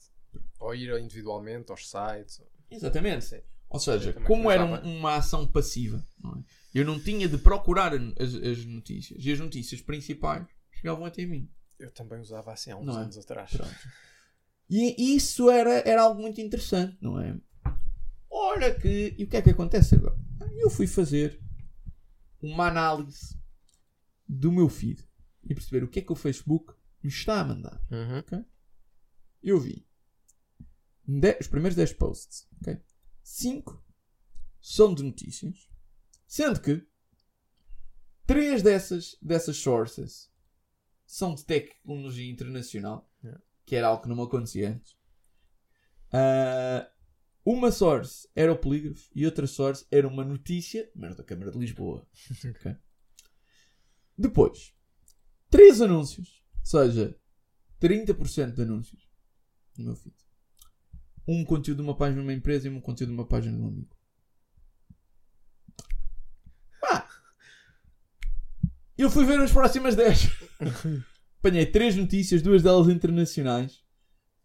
Ou ir individualmente aos sites. ou- Exatamente. Sim. Ou seja, como era um- uma ação passiva, não é? eu não tinha de procurar as, as notícias. E as notícias principais chegavam até mim. Eu também usava assim há uns Não é? anos atrás. Pronto. E isso era, era algo muito interessante, não é? Ora que. E o que é que acontece agora? Eu fui fazer uma análise do meu feed e perceber o que é que o Facebook me está a mandar. Uhum. Eu vi de- os primeiros 10 posts, ok? 5 são de notícias, sendo que 3 dessas, dessas sources são de tecnologia internacional, Yeah. que era algo que não me acontecia antes. Ah, uma source era o polígrafo e outra source era uma notícia, mas da Câmara de Lisboa. ok? Depois, 3 anúncios, ou seja, 30% de anúncios no meu feed. Um conteúdo de uma página de uma empresa e um conteúdo de uma página de um amigo. Eu fui ver as próximas 10. Apanhei 3 notícias, duas delas internacionais.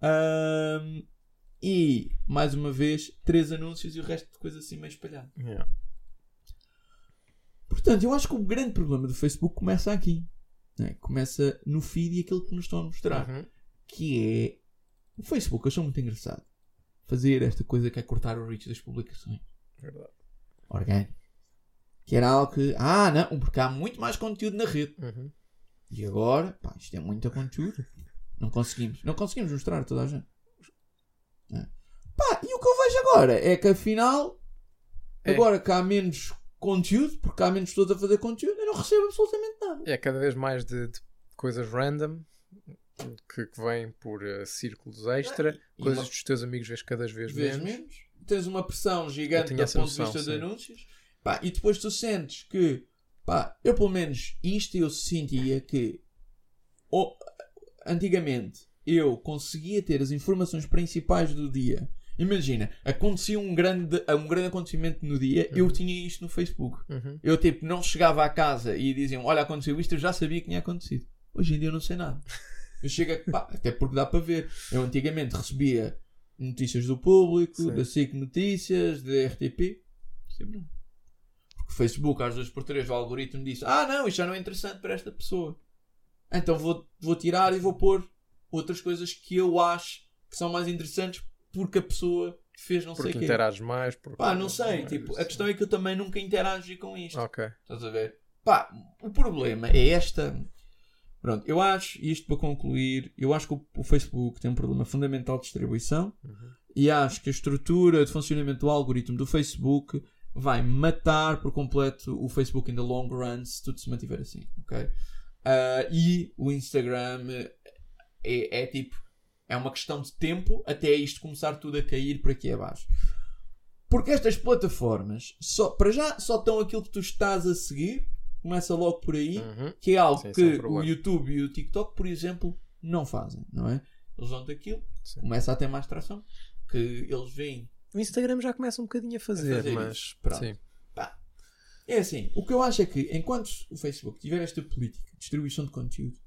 Ahm, e, mais uma vez, 3 anúncios e o resto de coisa assim meio espalhado. Yeah. Portanto, eu acho que o grande problema do Facebook começa aqui. né? Começa no feed e aquilo que nos estão a mostrar. Uhum. que é o Facebook achou muito engraçado fazer esta coisa que é cortar o reach das publicações Verdade. orgânico que era algo que ah não porque há muito mais conteúdo na rede Uhum. e agora pá, isto é muito conteúdo não conseguimos não conseguimos mostrar a toda a gente. Pá, e o que eu vejo agora é que afinal É. agora que há menos conteúdo porque há menos pessoas a fazer conteúdo eu não recebo absolutamente nada É cada vez mais de, de coisas random que, que vêm por eh, círculos extra, E coisas uma- dos teus amigos vês cada vez vez menos. menos. Tens uma pressão gigante do ponto de noção, vista de sim. anúncios. Pá, e depois tu sentes que, pá, eu pelo menos isto eu sentia que o- antigamente eu conseguia ter as informações principais do dia. Imagina, acontecia um grande, um grande acontecimento no dia, eu tinha isto no Facebook. Uhum. Eu tipo, não chegava à casa e diziam, olha, aconteceu isto, eu já sabia que tinha acontecido. Hoje em dia eu não sei nada. Eu chego a, pá, até porque dá para ver. Eu antigamente recebia notícias do público, Sim. da SIC Notícias, da RTP. Sempre não. Porque o Facebook, às vezes por três, o algoritmo disse, ah não, isto já não é interessante para esta pessoa. Então vou, vou tirar e vou pôr outras coisas que eu acho que são mais interessantes porque a pessoa fez não sei Porque o quê. interages mais. Porque... Pá, não sei. Tipo, a questão é que eu também nunca interagi com isto. Ok. Estás a ver? Pá, o problema é esta. Pronto, eu acho, isto para concluir, eu acho que o, o Facebook tem um problema fundamental de distribuição Uhum. e acho que a estrutura de funcionamento do algoritmo do Facebook vai matar por completo o Facebook in the long run se tudo se mantiver assim, ok? Ah, e o Instagram é, é tipo, é uma questão de tempo até isto começar tudo a cair por aqui abaixo. Porque estas plataformas, só, para já, só estão aquilo que tu estás a seguir, começa logo por aí, Uhum. que é algo Sim, isso é um que o. YouTube e o TikTok, por exemplo, não fazem, não é? Eles vão daquilo, Sim. começa a ter mais tração, que eles veem. O Instagram já começa um bocadinho a fazer, fazer mas isso. Pronto. sim. É assim, o que eu acho é que enquanto o Facebook tiver esta política de distribuição de conteúdo,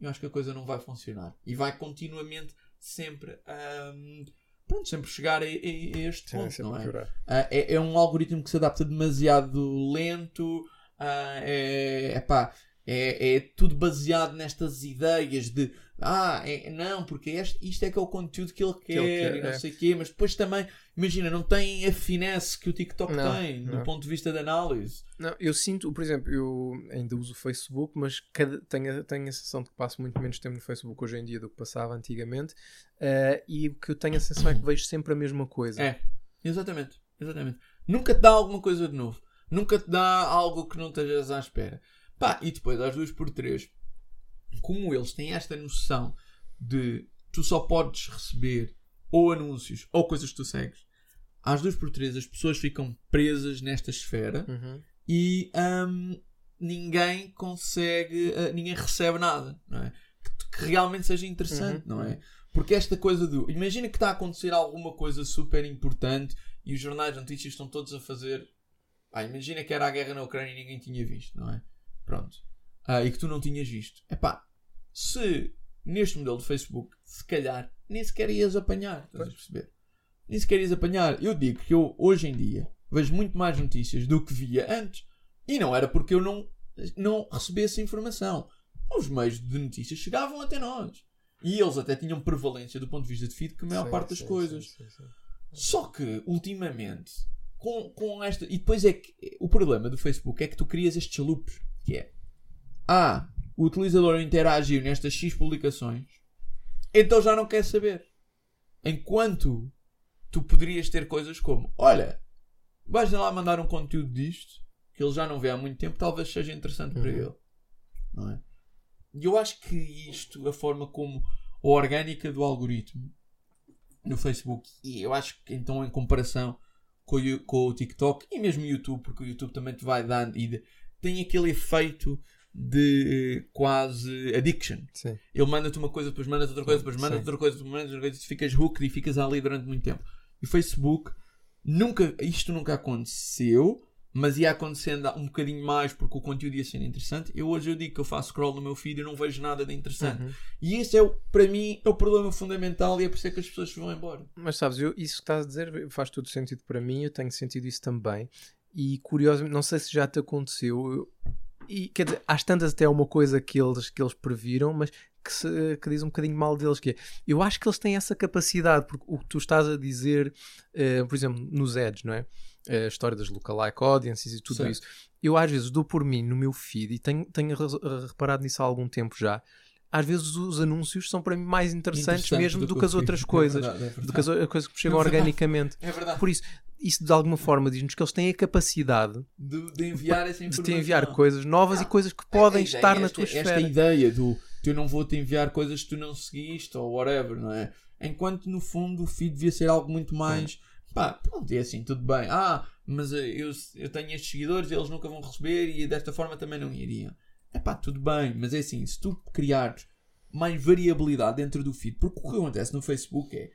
eu acho que a coisa não vai funcionar. E vai continuamente sempre ahm, pronto, sempre chegar a, a- a este Sim, ponto, sempre não a é? Ah, é, é um algoritmo que se adapta demasiado lento. ah, é, epá, é, é tudo baseado nestas ideias de ah, é- não, porque este, isto é que é o conteúdo que ele quer, ele quer, e não é. sei o quê, mas depois também, imagina, não tem a finesse que o TikTok Não, tem do não. ponto de vista de análise. Não, eu sinto, por exemplo, eu ainda uso o Facebook, mas cada, tenho, a- tenho a sensação de que passo muito menos tempo no Facebook hoje em dia do que passava antigamente. eh, e o que eu tenho a sensação é que vejo sempre a mesma coisa. É, exatamente, exatamente. Nunca te dá alguma coisa de novo. Nunca te dá algo que não estejas à espera. Pá, e depois, às duas por três, como eles têm esta noção de tu só podes receber ou anúncios ou coisas que tu segues, às duas por três as pessoas ficam presas nesta esfera Uhum. e hum, ninguém consegue, ah, ninguém recebe nada, não é? Que, que realmente seja interessante, Uhum, não é? Porque esta coisa do. Imagina que está a acontecer alguma coisa super importante e os jornais de notícias estão todos a fazer. Ah, imagina que era a guerra na Ucrânia e ninguém tinha visto, não é? Pronto. Ah, e que tu não tinhas visto. Epá, se neste modelo de Facebook, se calhar, nem sequer ias apanhar, estás a perceber? Nem sequer ias apanhar. Eu digo que eu, hoje em dia, vejo muito mais notícias do que via antes. E não era porque eu não, não recebesse informação. Os meios de notícias chegavam até nós. E eles até tinham prevalência do ponto de vista de feed que a maior Sim, parte das sim, coisas. sim. Só que, ultimamente, com, com esta. E depois é que. O problema do Facebook é que tu crias estes loops. Que é. Ah, o utilizador interagiu nestas X publicações. Então já não quer saber. Enquanto tu poderias ter coisas como: Olha, vais lá mandar um conteúdo disto. Que ele já não vê há muito tempo. Talvez seja interessante para Uhum. ele. Não é? E eu acho que isto, a forma como a orgânica do algoritmo no Facebook, e eu acho que então em comparação com o, com o TikTok e mesmo o YouTube, porque o YouTube também te vai dando e de- tem aquele efeito de eh, quase addiction. Sim. Ele manda-te uma coisa, depois manda-te outra coisa, depois manda-te outra coisa, depois manda-te outra coisa, e tu ficas hooked e ficas ali durante muito tempo. E o Facebook, nunca, isto nunca aconteceu, mas ia acontecendo um bocadinho mais porque o conteúdo ia sendo interessante. Eu hoje eu digo que eu faço scroll no meu feed e não vejo nada de interessante. Uhum. E esse é, o- para mim, é o problema fundamental e é por isso é que as pessoas vão embora. Mas sabes, eu, isso que estás a dizer faz todo sentido para mim, eu tenho sentido isso também. E curiosamente, não sei se já te aconteceu, eu- e quer dizer, às tantas até é uma coisa que eles, que eles previram, mas que, se- que diz um bocadinho mal deles, que é, eu acho que eles têm essa capacidade, porque o que tu estás a dizer, eh, por exemplo, nos ads, não é? A história das lookalike audiences e tudo Certo. isso. Eu às vezes dou por mim no meu feed e tenho, tenho re- reparado nisso há algum tempo já. Às vezes os anúncios são para mim mais interessantes Interessante mesmo do, o que as outras É coisas verdade, é verdade. do que as coisas que chegam É organicamente. É verdade. Por isso, isso de alguma forma diz-nos que eles têm a capacidade De, de enviar essa de informação. te enviar coisas novas Ah, e coisas que podem A ideia estar é na esta, tua Esta esfera. ideia do tu não vou te enviar coisas que tu não seguiste ou whatever, não é? Enquanto no fundo o feed devia ser algo muito mais. Pá, pronto, é assim, tudo bem. Ah, mas eu, eu tenho estes seguidores, eles nunca vão receber e desta forma também não iriam. É pá, tudo bem, mas é assim, se tu criares mais variabilidade dentro do feed, porque o que acontece no Facebook é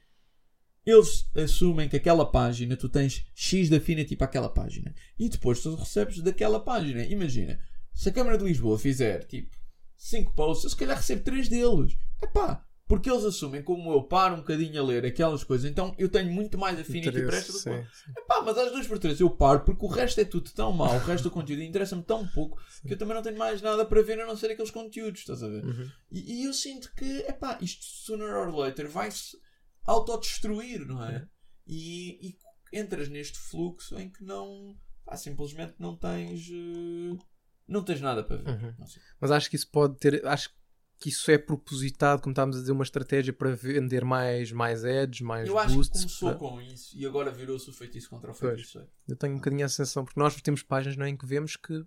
eles assumem que aquela página tu tens X de affinity para aquela página e depois tu recebes daquela página. Imagina, se a Câmara de Lisboa fizer tipo 5 posts, eu se calhar recebo 3 deles. Epá, porque eles assumem como eu paro um bocadinho a ler aquelas coisas, então eu tenho muito mais affinity para esta do que Sim, sim. Epá, mas às duas por três eu paro porque o resto é tudo tão mau, o resto do conteúdo interessa-me tão pouco que eu também não tenho mais nada para ver a não ser aqueles conteúdos, estás a ver? Uhum. E, e eu sinto que, epá, isto sooner or later vai-se autodestruir, não é? E, e entras neste fluxo em que não, pá, simplesmente não tens, eh, não tens nada para ver. Uhum. Mas acho que isso pode ter. Acho que isso é propositado, como estávamos a dizer, uma estratégia para vender mais, mais ads, mais Eu acho que boosts. começou para- com isso e agora virou-se o feitiço contra o Pois. feitiço. Eu tenho um bocadinho a sensação, porque nós temos páginas não é, em que vemos que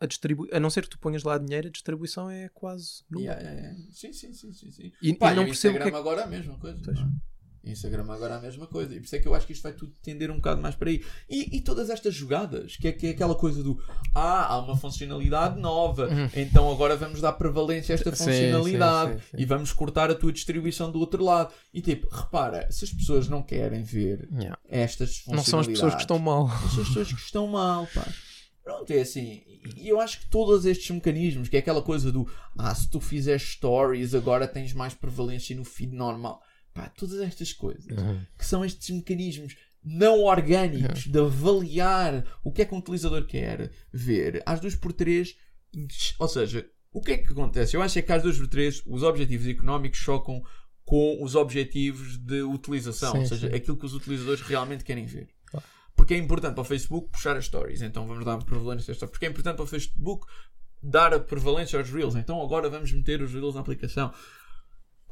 a distribuição, a não ser que tu ponhas lá dinheiro, a distribuição é quase nula. Yeah, yeah, yeah. Sim, sim, sim, sim, sim. E, Pá, e não percebo o Instagram que é que... agora é a mesma coisa. Pois. não é? Instagram agora é a mesma coisa. E por isso é que eu acho que isto vai tudo tender um bocado mais para aí. E, e todas estas jogadas, que é, que é aquela coisa do ah, há uma funcionalidade nova, Uhum. então agora vamos dar prevalência a esta funcionalidade sim, sim, sim. e vamos cortar a tua distribuição do outro lado. E tipo, repara, se as pessoas não querem ver Yeah. estas Não funcionalidades. são as pessoas que estão mal. São as pessoas que estão mal, pá. Pronto, é assim. E eu acho que todos estes mecanismos, que é aquela coisa do ah, se tu fizeres stories, agora tens mais prevalência no feed normal. Pá, todas estas coisas que são estes mecanismos não orgânicos de avaliar o que é que um utilizador quer ver às 2 por 3 ou seja, o que é que acontece? Eu acho é que às 2 por 3 os objetivos económicos chocam com os objetivos de utilização, Sim, ou seja, sim. aquilo que os utilizadores realmente querem ver. Porque é importante para o Facebook puxar as stories, então vamos dar prevalência às stories. Porque é importante para o Facebook dar a prevalência aos Reels, então agora vamos meter os Reels na aplicação.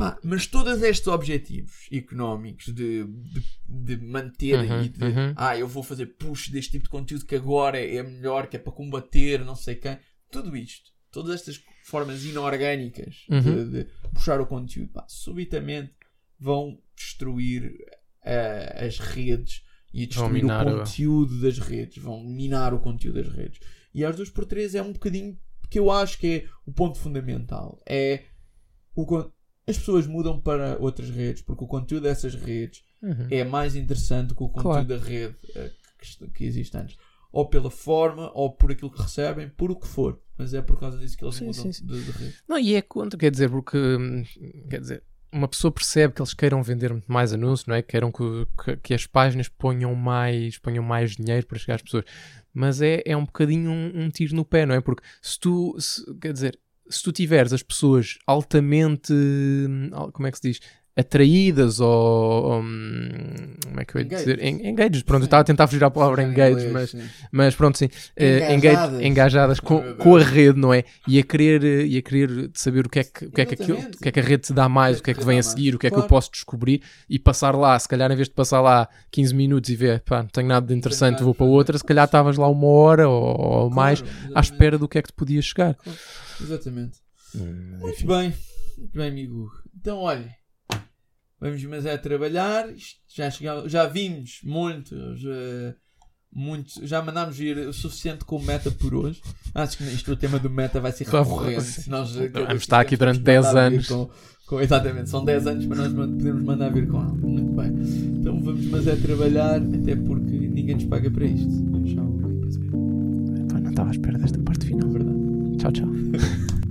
Pá, mas todos estes objetivos económicos de, de, de manter Uhum, e de uhum. ah, eu vou fazer push deste tipo de conteúdo que agora é melhor, que é para combater, não sei quem, tudo isto, todas estas formas inorgânicas de- Uhum. de, puxar o conteúdo, pá, subitamente vão destruir ah, as redes e destruir o o- conteúdo das redes, vão minar o conteúdo das redes. E às 2 por 3 é um bocadinho que eu acho que é o ponto fundamental. É o as pessoas mudam para outras redes porque o conteúdo dessas redes Uhum. é mais interessante que o conteúdo Claro. da rede eh, que, que existe antes. Ou pela forma, ou por aquilo que recebem, por o que for. Mas é por causa disso que eles Sim, mudam sim, sim. De, de rede. Não, e é contra, quer dizer, porque hum, quer dizer, uma pessoa percebe que eles queiram vender mais anúncios, não é? Queiram que, que, que as páginas ponham mais, ponham mais dinheiro para chegar às pessoas. Mas é, é um bocadinho um, um tiro no pé, não é? Porque se tu, se- quer dizer, se tu tiveres as pessoas altamente, hum, como é que se diz? Atraídas ou, hum, como é que eu ia dizer? Engaged. En- Engaged, pronto, eu estava a tentar fugir à palavra engaged, mas mas pronto, sim. eh, Engajadas. engage- engajadas com, com a rede, não é? E a querer, eh, e a querer saber o que é que, o que, é que, aquilo, o que é que a rede te dá mais, o que é que vem a seguir, o que é que Claro. eu posso descobrir e passar lá. Se calhar, em vez de passar lá 15 minutos e ver, pá, não tenho nada de interessante, vou para outra, se calhar estavas lá uma hora ou, ou mais Claro, à espera do que é que te podia chegar. Exatamente. Hum, Muito bem. Muito bem, amigo. Então, olha. Vamos, mas é trabalhar. Isto Já, chegava, já vimos muitos. eh, muitos já mandámos vir o suficiente com o meta por hoje. Acho que isto o tema do meta vai ser recorrente. Nós, Vamos estar aqui durante que 10 mandar vir anos. Com, com- exatamente, são 10 anos para nós podermos mandar vir com ela. Muito bem. Então vamos, mas é trabalhar, até porque ninguém nos paga para isto. Tchau. Pá, não estava à espera desta parte final. É verdade. Tchau, tchau.